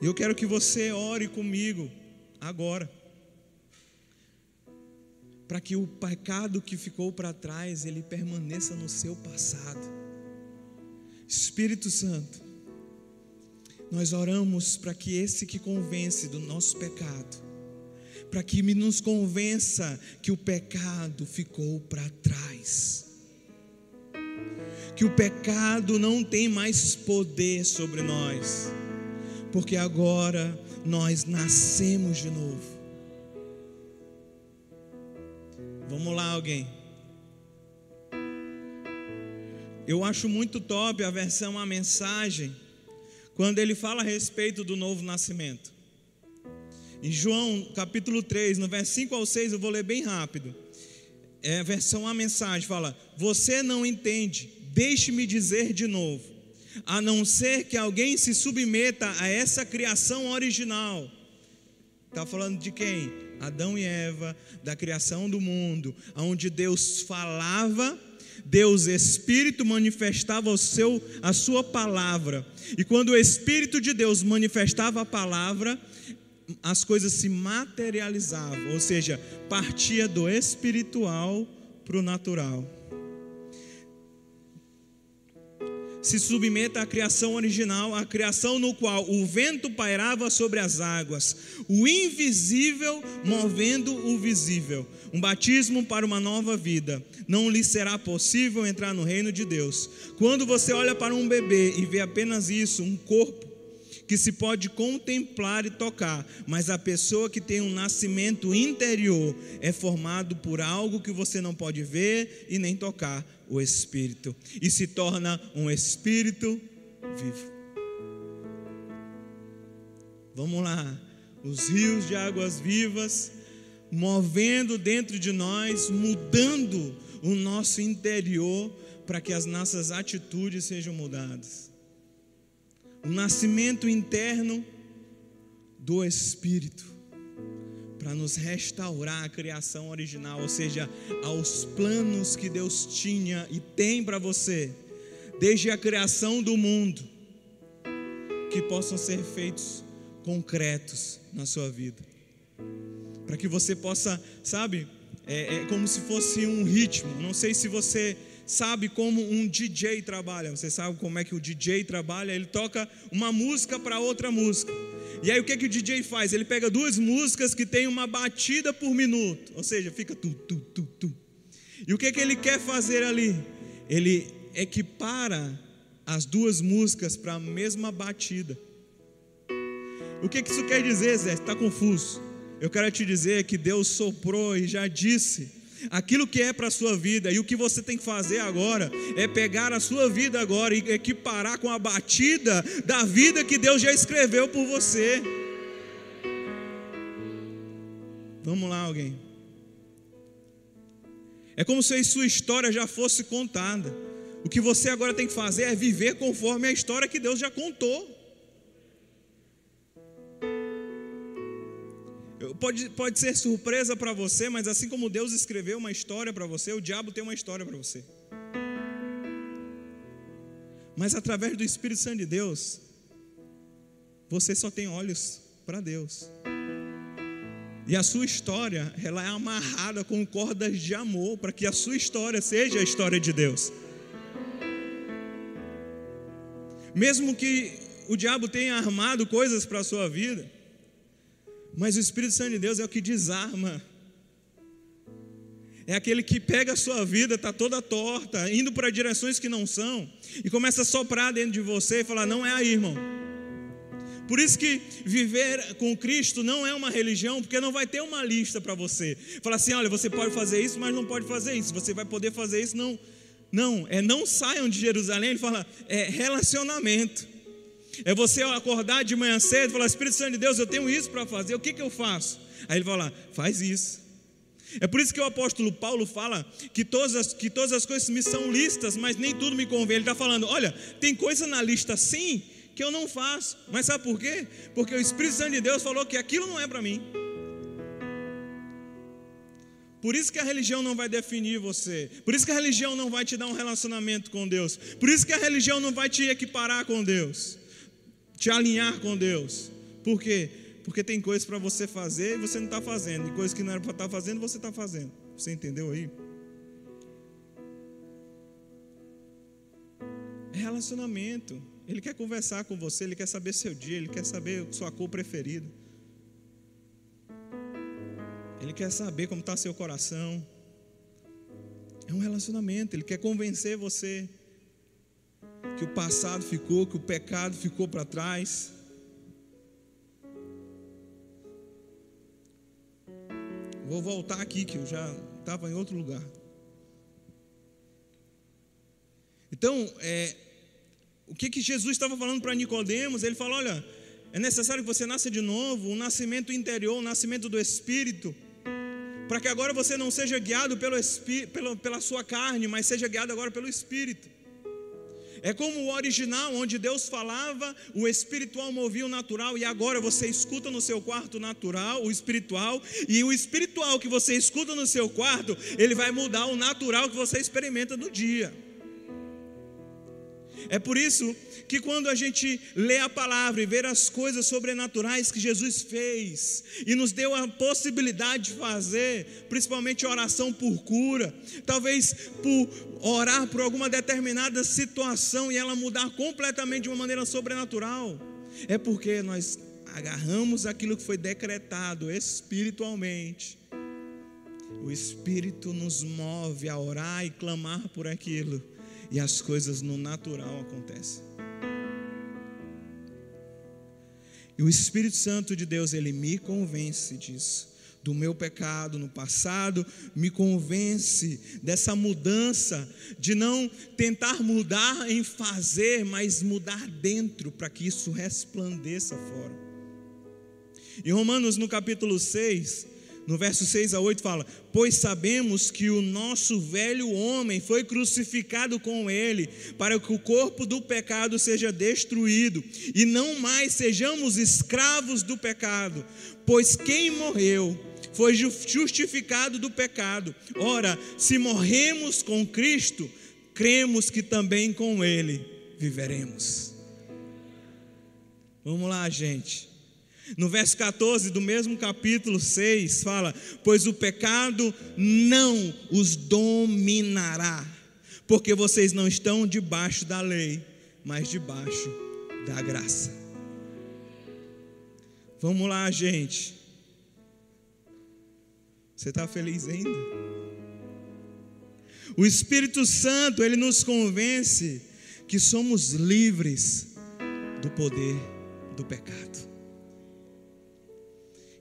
E eu quero que você ore comigo agora. Para que o pecado que ficou para trás, ele permaneça no seu passado. Espírito Santo, nós oramos para que esse que convence do nosso pecado, para que nos convença que o pecado ficou para trás. Que o pecado não tem mais poder sobre nós, porque agora nós nascemos de novo. Vamos lá, alguém. Eu acho muito top a versão a mensagem quando ele fala a respeito do novo nascimento. Em João capítulo 3, no verso 5 ao 6, eu vou ler bem rápido. É a versão a mensagem fala: Você não entende, deixe-me dizer de novo. A não ser que alguém se submeta a essa criação original. Está falando de quem? Adão e Eva, da criação do mundo, onde Deus falava Deus Espírito manifestava o seu, a sua palavra. E quando o Espírito de Deus manifestava a palavra, as coisas se materializavam, ou seja, partia do espiritual para o natural. se submeta à criação original, a criação no qual o vento pairava sobre as águas, o invisível movendo o visível. Um batismo para uma nova vida. Não lhe será possível entrar no reino de Deus. Quando você olha para um bebê e vê apenas isso, um corpo que se pode contemplar e tocar, mas a pessoa que tem um nascimento interior é formado por algo que você não pode ver e nem tocar, o espírito, e se torna um espírito vivo. Vamos lá, os rios de águas vivas movendo dentro de nós, mudando o nosso interior para que as nossas atitudes sejam mudadas. O nascimento interno do Espírito, para nos restaurar a criação original, ou seja, aos planos que Deus tinha e tem para você, desde a criação do mundo, que possam ser feitos concretos na sua vida, para que você possa, sabe, é, é como se fosse um ritmo. Não sei se você sabe como um DJ trabalha. Você sabe como é que o DJ trabalha? Ele toca uma música para outra música. E aí o que, que o DJ faz? Ele pega duas músicas que tem uma batida por minuto, ou seja, fica tu, tu, tu, tu. E o que, que ele quer fazer ali? Ele equipara as duas músicas para a mesma batida. O que, que isso quer dizer, Zé? Está confuso? Eu quero te dizer que Deus soprou e já disse aquilo que é para a sua vida, e o que você tem que fazer agora é pegar a sua vida agora e equiparar com a batida da vida que Deus já escreveu por você. Vamos lá, alguém. É como se sua história já fosse contada. O que você agora tem que fazer é viver conforme a história que Deus já contou. Pode, pode ser surpresa para você, mas assim como Deus escreveu uma história para você, o diabo tem uma história para você. Mas através do Espírito Santo de Deus, você só tem olhos para Deus. E a sua história, ela é amarrada com cordas de amor para que a sua história seja a história de Deus. Mesmo que o diabo tenha armado coisas para a sua vida, mas o Espírito Santo de Deus é o que desarma. É aquele que pega a sua vida, está toda torta, indo para direções que não são, e começa a soprar dentro de você e falar: não é aí, irmão. Por isso que viver com Cristo não é uma religião, porque não vai ter uma lista para você. Falar assim: olha, você pode fazer isso, mas não pode fazer isso. Você vai poder fazer isso, não. Não, é não saiam de Jerusalém. Ele fala: é relacionamento. É você acordar de manhã cedo e falar: Espírito Santo de Deus, eu tenho isso para fazer, o que, que eu faço? Aí ele fala: faz isso. É por isso que o apóstolo Paulo fala que todas as, que todas as coisas me são listas, mas nem tudo me convém. Ele está falando: olha, tem coisa na lista sim que eu não faço, mas sabe por quê? Porque o Espírito Santo de Deus falou que aquilo não é para mim. Por isso que a religião não vai definir você. Por isso que a religião não vai te dar um relacionamento com Deus. Por isso que a religião não vai te equiparar com Deus te alinhar com Deus. Por quê? Porque tem coisas para você fazer e você não está fazendo, e coisas que não era para estar tá fazendo você está fazendo. Você entendeu aí? É relacionamento. Ele quer conversar com você, ele quer saber seu dia, ele quer saber sua cor preferida. Ele quer saber como está seu coração. É um relacionamento, ele quer convencer você que o passado ficou, que o pecado ficou para trás. Vou voltar aqui, que eu já estava em outro lugar. Então, é, o que, que Jesus estava falando para Nicodemos? Ele falou: olha, é necessário que você nasça de novo, um nascimento interior, um nascimento do Espírito, para que agora você não seja guiado pelo, pelo, pela sua carne, mas seja guiado agora pelo Espírito. É como o original, onde Deus falava, o espiritual movia o natural, e agora você escuta no seu quarto natural, o espiritual, e o espiritual que você escuta no seu quarto, ele vai mudar o natural que você experimenta no dia. É por isso que quando a gente lê a palavra e vê as coisas sobrenaturais que Jesus fez e nos deu a possibilidade de fazer, principalmente oração por cura, talvez por orar por alguma determinada situação e ela mudar completamente de uma maneira sobrenatural, é porque nós agarramos aquilo que foi decretado espiritualmente. O Espírito nos move a orar e clamar por aquilo e as coisas no natural acontecem. E o Espírito Santo de Deus, ele me convence disso, do meu pecado no passado, me convence dessa mudança, de não tentar mudar em fazer, mas mudar dentro, para que isso resplandeça fora. Em Romanos, no capítulo 6, no verso 6 a 8 fala: Pois sabemos que o nosso velho homem foi crucificado com ele, para que o corpo do pecado seja destruído, e não mais sejamos escravos do pecado, pois quem morreu foi justificado do pecado. Ora, se morremos com Cristo, cremos que também com ele viveremos. Vamos lá, gente. No verso 14 do mesmo capítulo 6 fala: Pois o pecado não os dominará, porque vocês não estão debaixo da lei, mas debaixo da graça. Vamos lá, gente. Você está feliz ainda? O Espírito Santo, ele nos convence que somos livres do poder do pecado.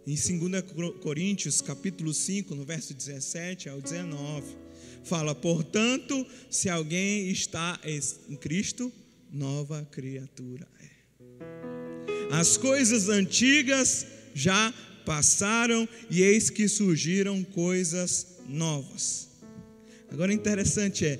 Em 2 Coríntios, capítulo 5, no verso 17 ao 19, fala: "Portanto, se alguém está em Cristo, nova criatura é. As coisas antigas já passaram e eis que surgiram coisas novas." Agora interessante é,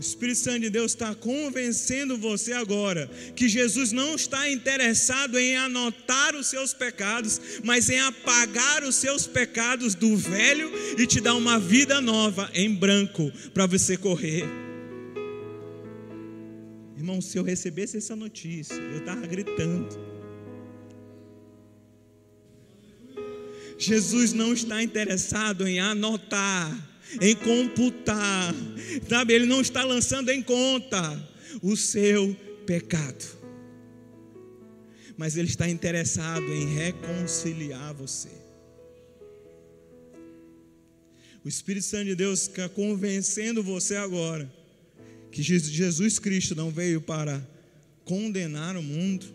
O Espírito Santo de Deus está convencendo você agora que Jesus não está interessado em anotar os seus pecados, mas em apagar os seus pecados do velho e te dar uma vida nova em branco para você correr. Irmão, se eu recebesse essa notícia, eu estava gritando. Jesus não está interessado em anotar em computar, sabe? Ele não está lançando em conta o seu pecado, mas Ele está interessado em reconciliar você. O Espírito Santo de Deus está convencendo você agora que Jesus Cristo não veio para condenar o mundo,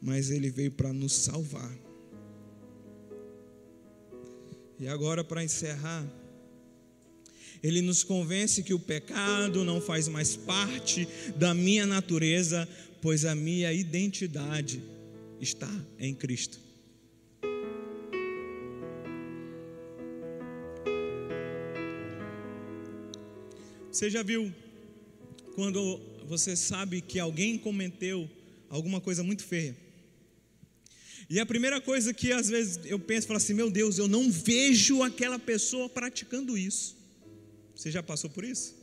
mas ele veio para nos salvar. E agora, para encerrar, ele nos convence que o pecado não faz mais parte da minha natureza, pois a minha identidade está em Cristo. Você já viu quando você sabe que alguém cometeu alguma coisa muito feia? E a primeira coisa que às vezes eu penso, falo assim, meu Deus, eu não vejo aquela pessoa praticando isso. Você já passou por isso?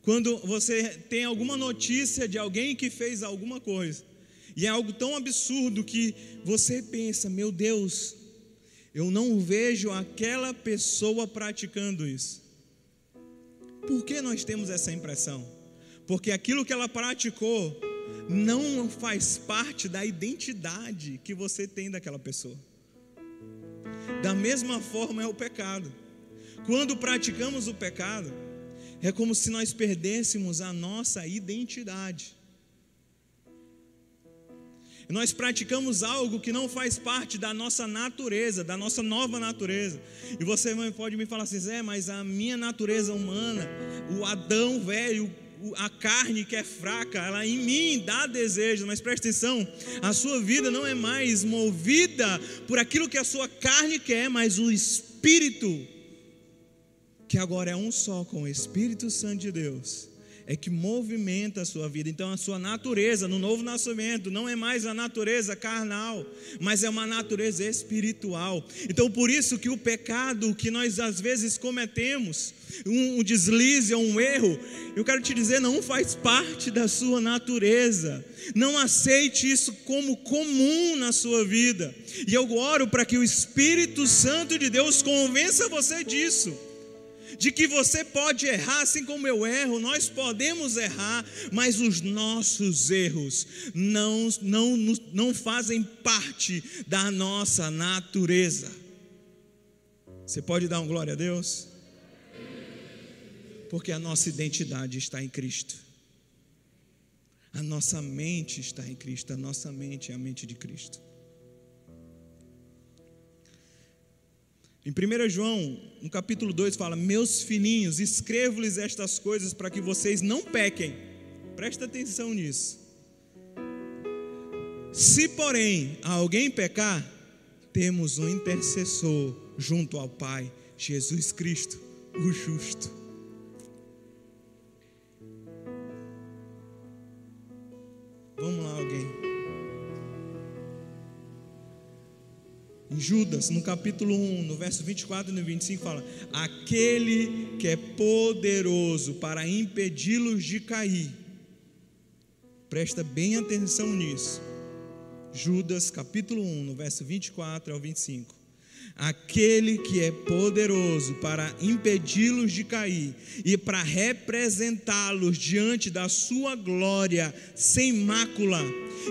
Quando você tem alguma notícia de alguém que fez alguma coisa, e é algo tão absurdo que você pensa, meu Deus, eu não vejo aquela pessoa praticando isso. Por que nós temos essa impressão? Porque aquilo que ela praticou não faz parte da identidade que você tem daquela pessoa. Da mesma forma é o pecado. Quando praticamos o pecado, é como se nós perdêssemos a nossa identidade. Nós praticamos algo que não faz parte da nossa natureza, da nossa nova natureza. E você pode me falar assim, Zé, mas a minha natureza humana, o Adão velho, a carne que é fraca, ela em mim dá desejo, mas preste atenção, a sua vida não é mais movida por aquilo que a sua carne quer, mas o Espírito, que agora é um só com o Espírito Santo de Deus é que movimenta a sua vida. Então, a sua natureza no novo nascimento não é mais a natureza carnal, mas é uma natureza espiritual. Então, por isso que o pecado que nós às vezes cometemos, um deslize ou um erro, eu quero te dizer, não faz parte da sua natureza. Não aceite isso como comum na sua vida. E eu oro para que o Espírito Santo de Deus convença você disso de que você pode errar, assim como eu erro, nós podemos errar, mas os nossos erros não, não, não fazem parte da nossa natureza. Você pode dar um glória a Deus? Porque a nossa identidade está em Cristo. A nossa mente está em Cristo, a nossa mente é a mente de Cristo. Em 1 João, no capítulo 2, fala: Meus filhinhos, escrevo-lhes estas coisas para que vocês não pequem. Presta atenção nisso. Se, porém, alguém pecar, temos um intercessor junto ao Pai, Jesus Cristo, o justo. Vamos lá, alguém. Em Judas, no capítulo 1, no verso 24 e no 25, fala: Aquele que é poderoso para impedi-los de cair. Presta bem atenção nisso. Judas, capítulo 1, no verso 24 ao 25 aquele que é poderoso para impedi-los de cair e para representá-los diante da sua glória sem mácula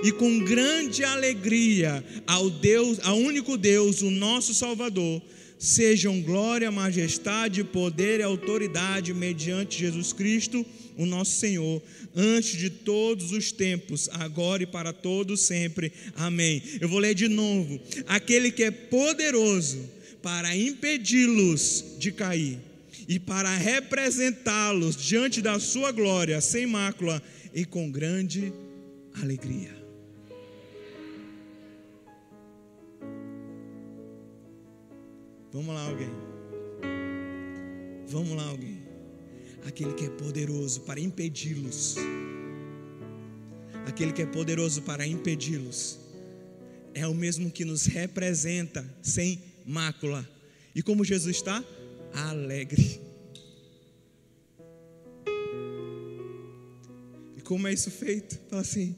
e com grande alegria ao Deus, ao único Deus, o nosso Salvador, sejam glória, majestade, poder e autoridade mediante Jesus Cristo, o nosso Senhor, antes de todos os tempos, agora e para todos sempre. Amém. Eu vou ler de novo. Aquele que é poderoso para impedi-los de cair e para representá-los diante da sua glória sem mácula e com grande alegria. Vamos lá, alguém. Vamos lá, alguém. Aquele que é poderoso para impedi-los. Aquele que é poderoso para impedi-los. É o mesmo que nos representa sem mácula. E como Jesus está? Alegre. E como é isso feito? Fala assim: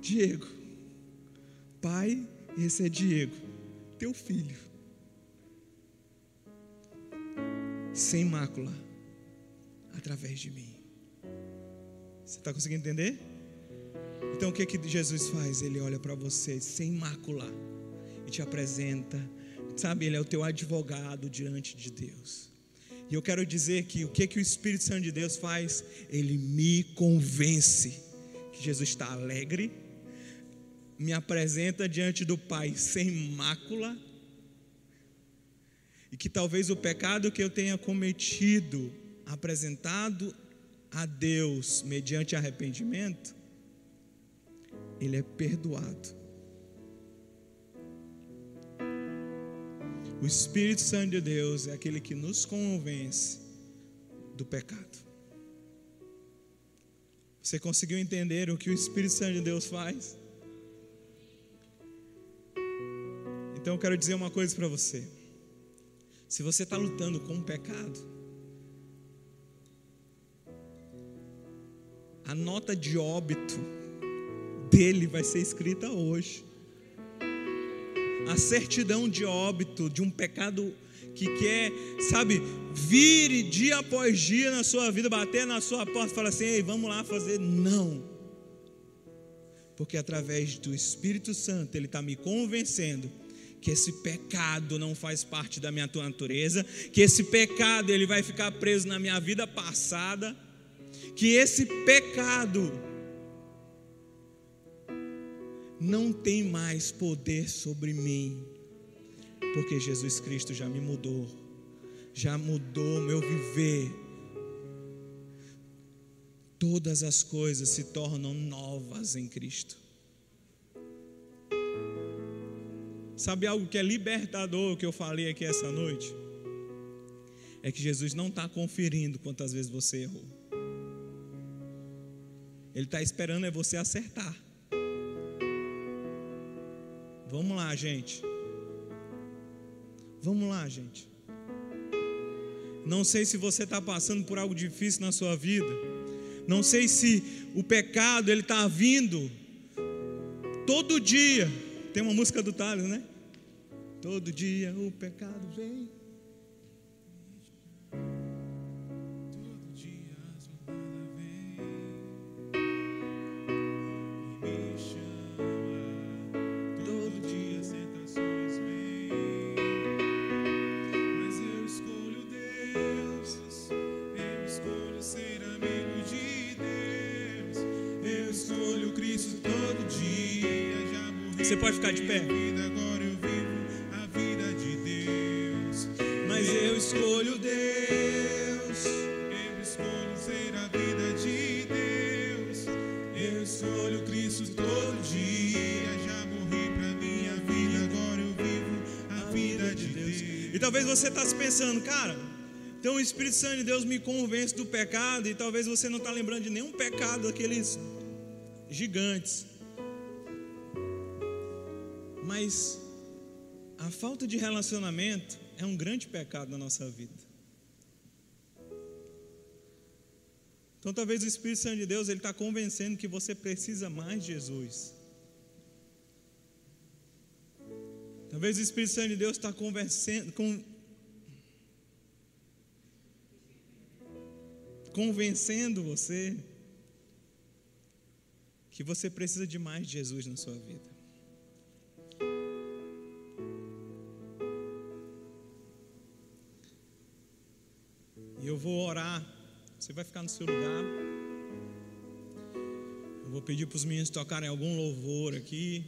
Diego, pai, esse é Diego, teu filho. Sem mácula, através de mim. Você está conseguindo entender? Então o que, que Jesus faz? Ele olha para você sem mácula e te apresenta, sabe? Ele é o teu advogado diante de Deus. E eu quero dizer que o que, que o Espírito Santo de Deus faz? Ele me convence que Jesus está alegre, me apresenta diante do Pai sem mácula e que talvez o pecado que eu tenha cometido, apresentado a Deus mediante arrependimento, ele é perdoado. O Espírito Santo de Deus é aquele que nos convence do pecado. Você conseguiu entender o que o Espírito Santo de Deus faz? Então eu quero dizer uma coisa para você. Se você está lutando com o pecado, a nota de óbito dele vai ser escrita hoje. A certidão de óbito de um pecado que quer, sabe, vire dia após dia na sua vida, bater na sua porta e falar assim: ei, vamos lá fazer. Não. Porque através do Espírito Santo, Ele está me convencendo que esse pecado não faz parte da minha natureza, que esse pecado ele vai ficar preso na minha vida passada, que esse pecado não tem mais poder sobre mim, porque Jesus Cristo já me mudou, já mudou meu viver. Todas as coisas se tornam novas em Cristo. Sabe algo que é libertador que eu falei aqui essa noite? É que Jesus não está conferindo quantas vezes você errou. Ele está esperando é você acertar. Vamos lá, gente. Vamos lá, gente. Não sei se você está passando por algo difícil na sua vida. Não sei se o pecado ele está vindo todo dia tem uma música do Thales, né? Todo dia o pecado vem. Você está se pensando, cara. Então o Espírito Santo de Deus me convence do pecado e talvez você não está lembrando de nenhum pecado daqueles gigantes. Mas a falta de relacionamento é um grande pecado na nossa vida. Então talvez o Espírito Santo de Deus ele está convencendo que você precisa mais de Jesus. Talvez o Espírito Santo de Deus está convencendo, com, convencendo você que você precisa de mais de Jesus na sua vida. E eu vou orar. Você vai ficar no seu lugar. Eu vou pedir para os meninos tocarem algum louvor aqui.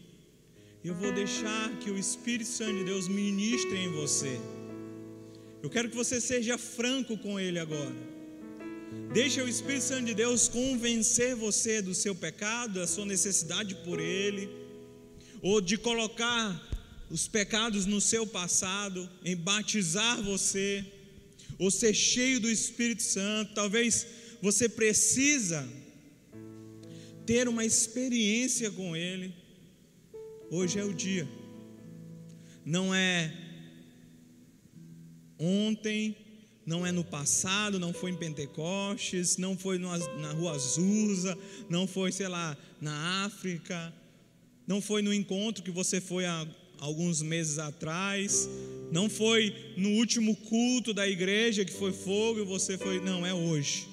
Eu vou deixar que o Espírito Santo de Deus ministre em você. Eu quero que você seja franco com Ele agora. Deixa o Espírito Santo de Deus convencer você do seu pecado, da sua necessidade por Ele, ou de colocar os pecados no seu passado, em batizar você, ou ser cheio do Espírito Santo. Talvez você precisa ter uma experiência com Ele. Hoje é o dia. Não é ontem, não é no passado, não foi em Pentecostes, não foi na Rua Azusa, não foi, sei lá, na África, não foi no encontro que você foi há alguns meses atrás, não foi no último culto da igreja que foi fogo e você foi. Não, é hoje.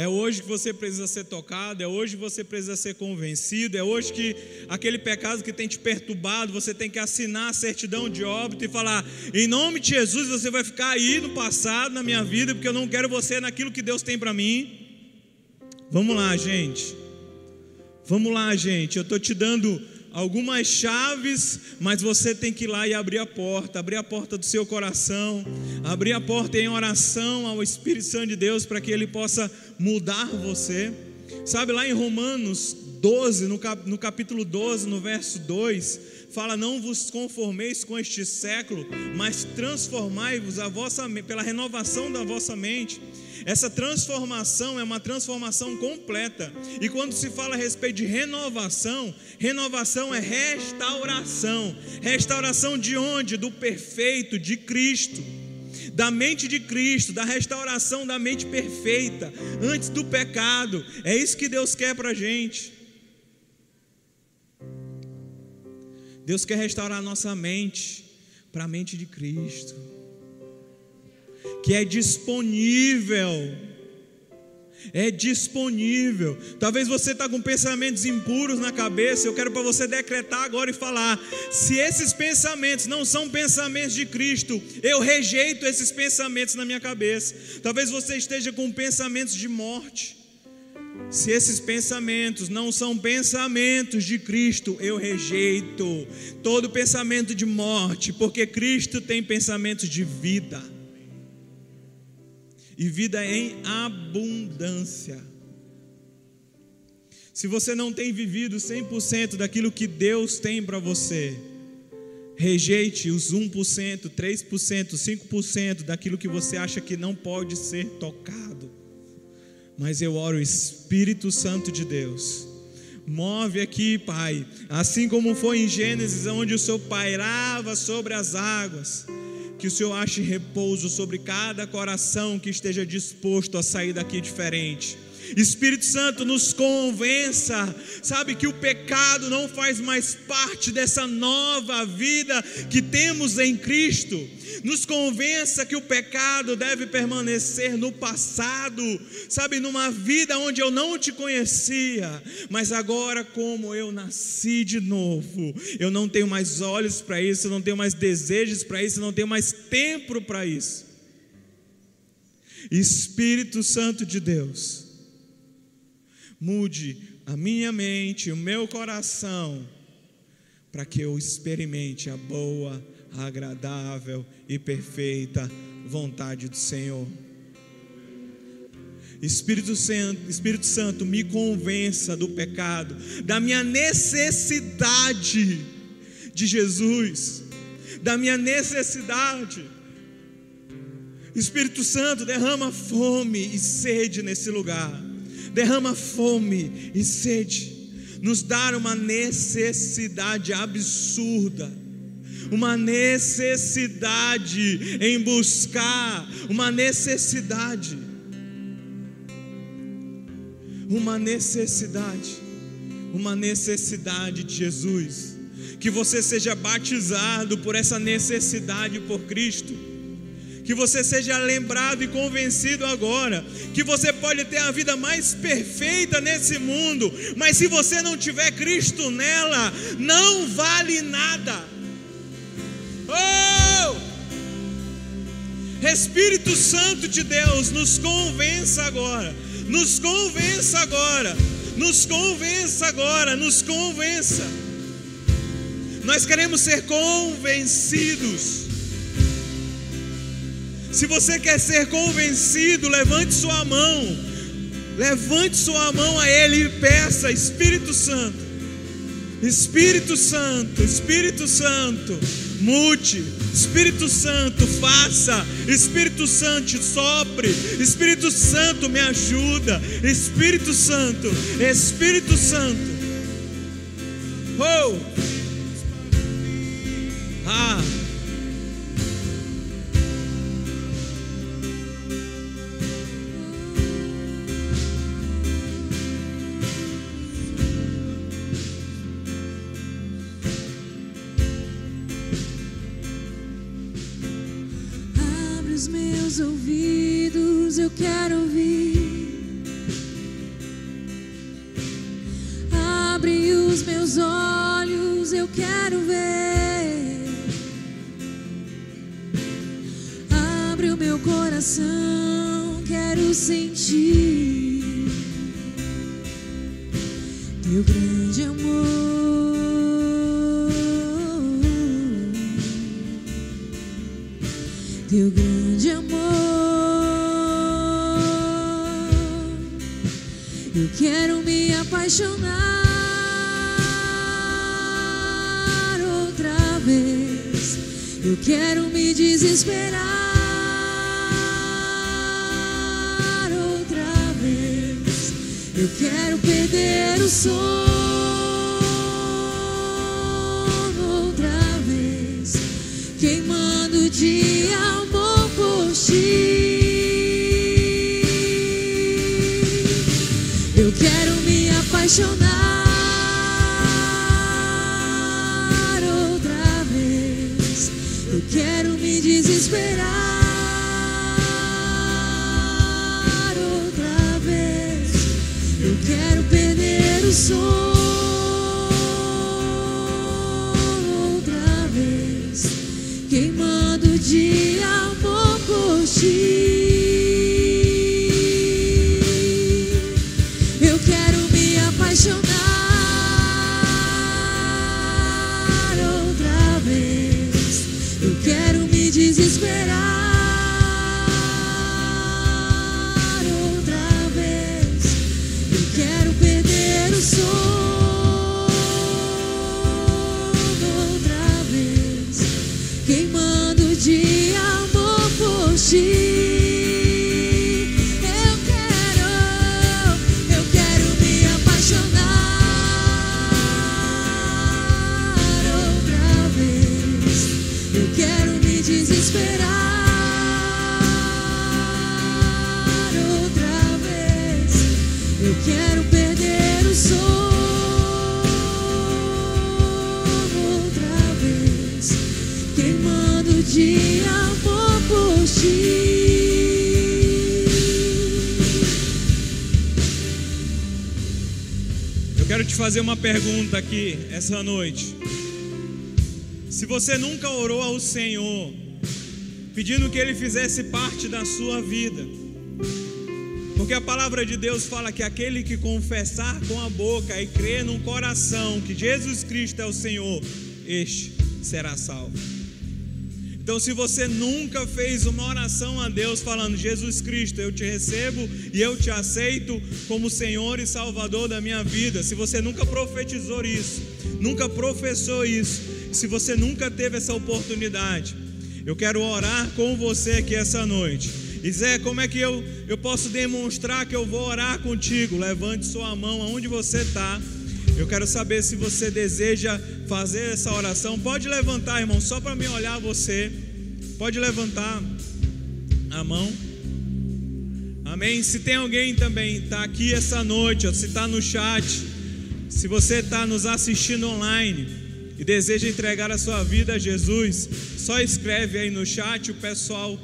É hoje que você precisa ser tocado, é hoje que você precisa ser convencido, é hoje que aquele pecado que tem te perturbado, você tem que assinar a certidão de óbito e falar: em nome de Jesus, você vai ficar aí no passado, na minha vida, porque eu não quero você naquilo que Deus tem para mim. Vamos lá, gente. Vamos lá, gente. Eu estou te dando algumas chaves, mas você tem que ir lá e abrir a porta, abrir a porta do seu coração, abrir a porta em oração ao Espírito Santo de Deus para que ele possa mudar você. Sabe lá em Romanos 12, no, cap, no capítulo 12, no verso 2, fala: Não vos conformeis com este século, mas transformai-vos a vossa, pela renovação da vossa mente. Essa transformação é uma transformação completa. E quando se fala a respeito de renovação, renovação é restauração. Restauração de onde? Do perfeito, de Cristo. Da mente de Cristo, da restauração da mente perfeita, antes do pecado. É isso que Deus quer para a gente. Deus quer restaurar nossa mente para a mente de Cristo que é disponível. É disponível. Talvez você está com pensamentos impuros na cabeça. Eu quero para você decretar agora e falar: se esses pensamentos não são pensamentos de Cristo, eu rejeito esses pensamentos na minha cabeça. Talvez você esteja com pensamentos de morte. Se esses pensamentos não são pensamentos de Cristo, eu rejeito todo pensamento de morte, porque Cristo tem pensamentos de vida e vida em abundância. Se você não tem vivido 100% daquilo que Deus tem para você, rejeite os 1%, 3%, 5% daquilo que você acha que não pode ser tocado. Mas eu oro, Espírito Santo de Deus, move aqui, Pai, assim como foi em Gênesis, onde o Senhor pairava sobre as águas que o Senhor ache repouso sobre cada coração que esteja disposto a sair daqui diferente. Espírito Santo nos convença, sabe, que o pecado não faz mais parte dessa nova vida que temos em Cristo nos convença que o pecado deve permanecer no passado, sabe, numa vida onde eu não te conhecia, mas agora, como eu nasci de novo, eu não tenho mais olhos para isso, eu não tenho mais desejos para isso, eu não tenho mais tempo para isso. Espírito Santo de Deus, mude a minha mente, o meu coração, para que eu experimente a boa, agradável e perfeita vontade do Senhor. Espírito Santo, Espírito Santo, me convença do pecado, da minha necessidade de Jesus, da minha necessidade. Espírito Santo, derrama fome e sede nesse lugar. Derrama fome e sede. Nos dar uma necessidade absurda. Uma necessidade em buscar, uma necessidade, uma necessidade, uma necessidade de Jesus, que você seja batizado por essa necessidade por Cristo que você seja lembrado e convencido agora que você pode ter a vida mais perfeita nesse mundo, mas se você não tiver Cristo nela, não vale nada. Oh! Espírito Santo de Deus, nos convença agora, nos convença agora, nos convença agora, nos convença. Nós queremos ser convencidos. Se você quer ser convencido, levante sua mão, levante sua mão a Ele e peça, Espírito Santo, Espírito Santo, Espírito Santo mude. Espírito Santo, faça. Espírito Santo, sopre. Espírito Santo, me ajuda. Espírito Santo, Espírito Santo. Oh! Ah! Quero apaixonar. Oh vez. Eu quero me desesperar outra vez. Eu quero perder o sono de amor por ti. Eu quero me apaixonar outra vez. Eu quero me desesperar fazer uma pergunta aqui essa noite. Se você nunca orou ao Senhor, pedindo que Ele fizesse parte da sua vida, porque a palavra de Deus fala que aquele que confessar com a boca e crer no coração que Jesus Cristo é o Senhor, este será salvo. Então, se você nunca fez uma oração a Deus falando: Jesus Cristo, eu te recebo e eu te aceito como Senhor e Salvador da minha vida, se você nunca profetizou isso, nunca professou isso, se você nunca teve essa oportunidade, eu quero orar com você aqui essa noite. E Zé, como é que eu, eu posso demonstrar que eu vou orar contigo? Levante sua mão aonde você está. Eu quero saber se você deseja fazer essa oração. Pode levantar, irmão, só para me olhar você. Pode levantar a mão. Amém. Se tem alguém também está aqui essa noite, se está no chat, se você está nos assistindo online e deseja entregar a sua vida a Jesus, só escreve aí no chat. O pessoal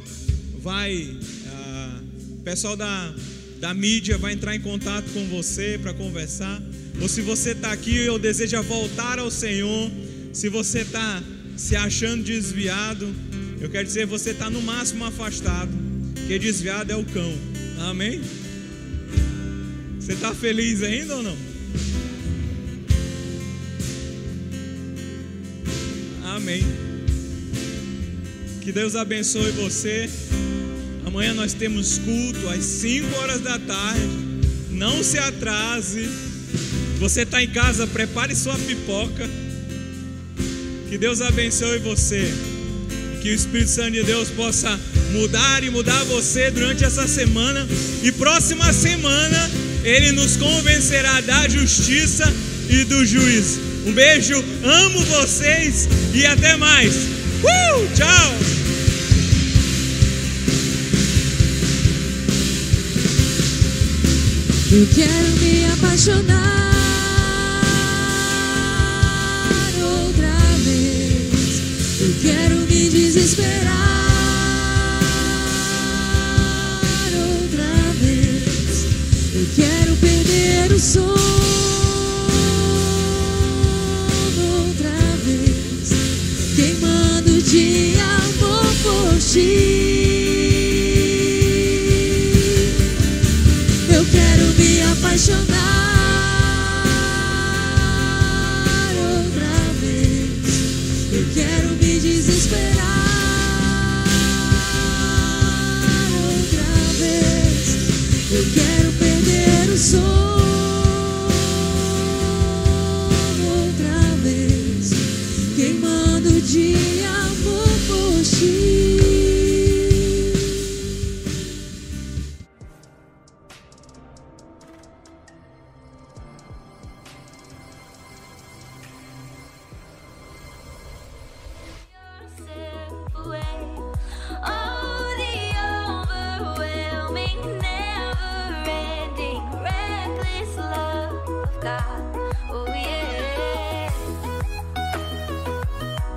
vai, ah, o pessoal da da mídia vai entrar em contato com você para conversar. Ou se você está aqui ou deseja voltar ao Senhor, se você está se achando desviado, eu quero dizer, você está no máximo afastado, porque desviado é o cão. Amém? Você está feliz ainda ou não? Amém. Que Deus abençoe você. Amanhã nós temos culto às 5 horas da tarde. Não se atrase. Você está em casa, prepare sua pipoca. Que Deus abençoe você. Que o Espírito Santo de Deus possa mudar e mudar você durante essa semana. E próxima semana Ele nos convencerá da justiça e do juízo. Um beijo, amo vocês e até mais. Uh, tchau! Eu quero me apaixonar outra vez. Eu quero me desesperar outra vez. Eu quero perder o sono outra vez, queimando de amor por ti.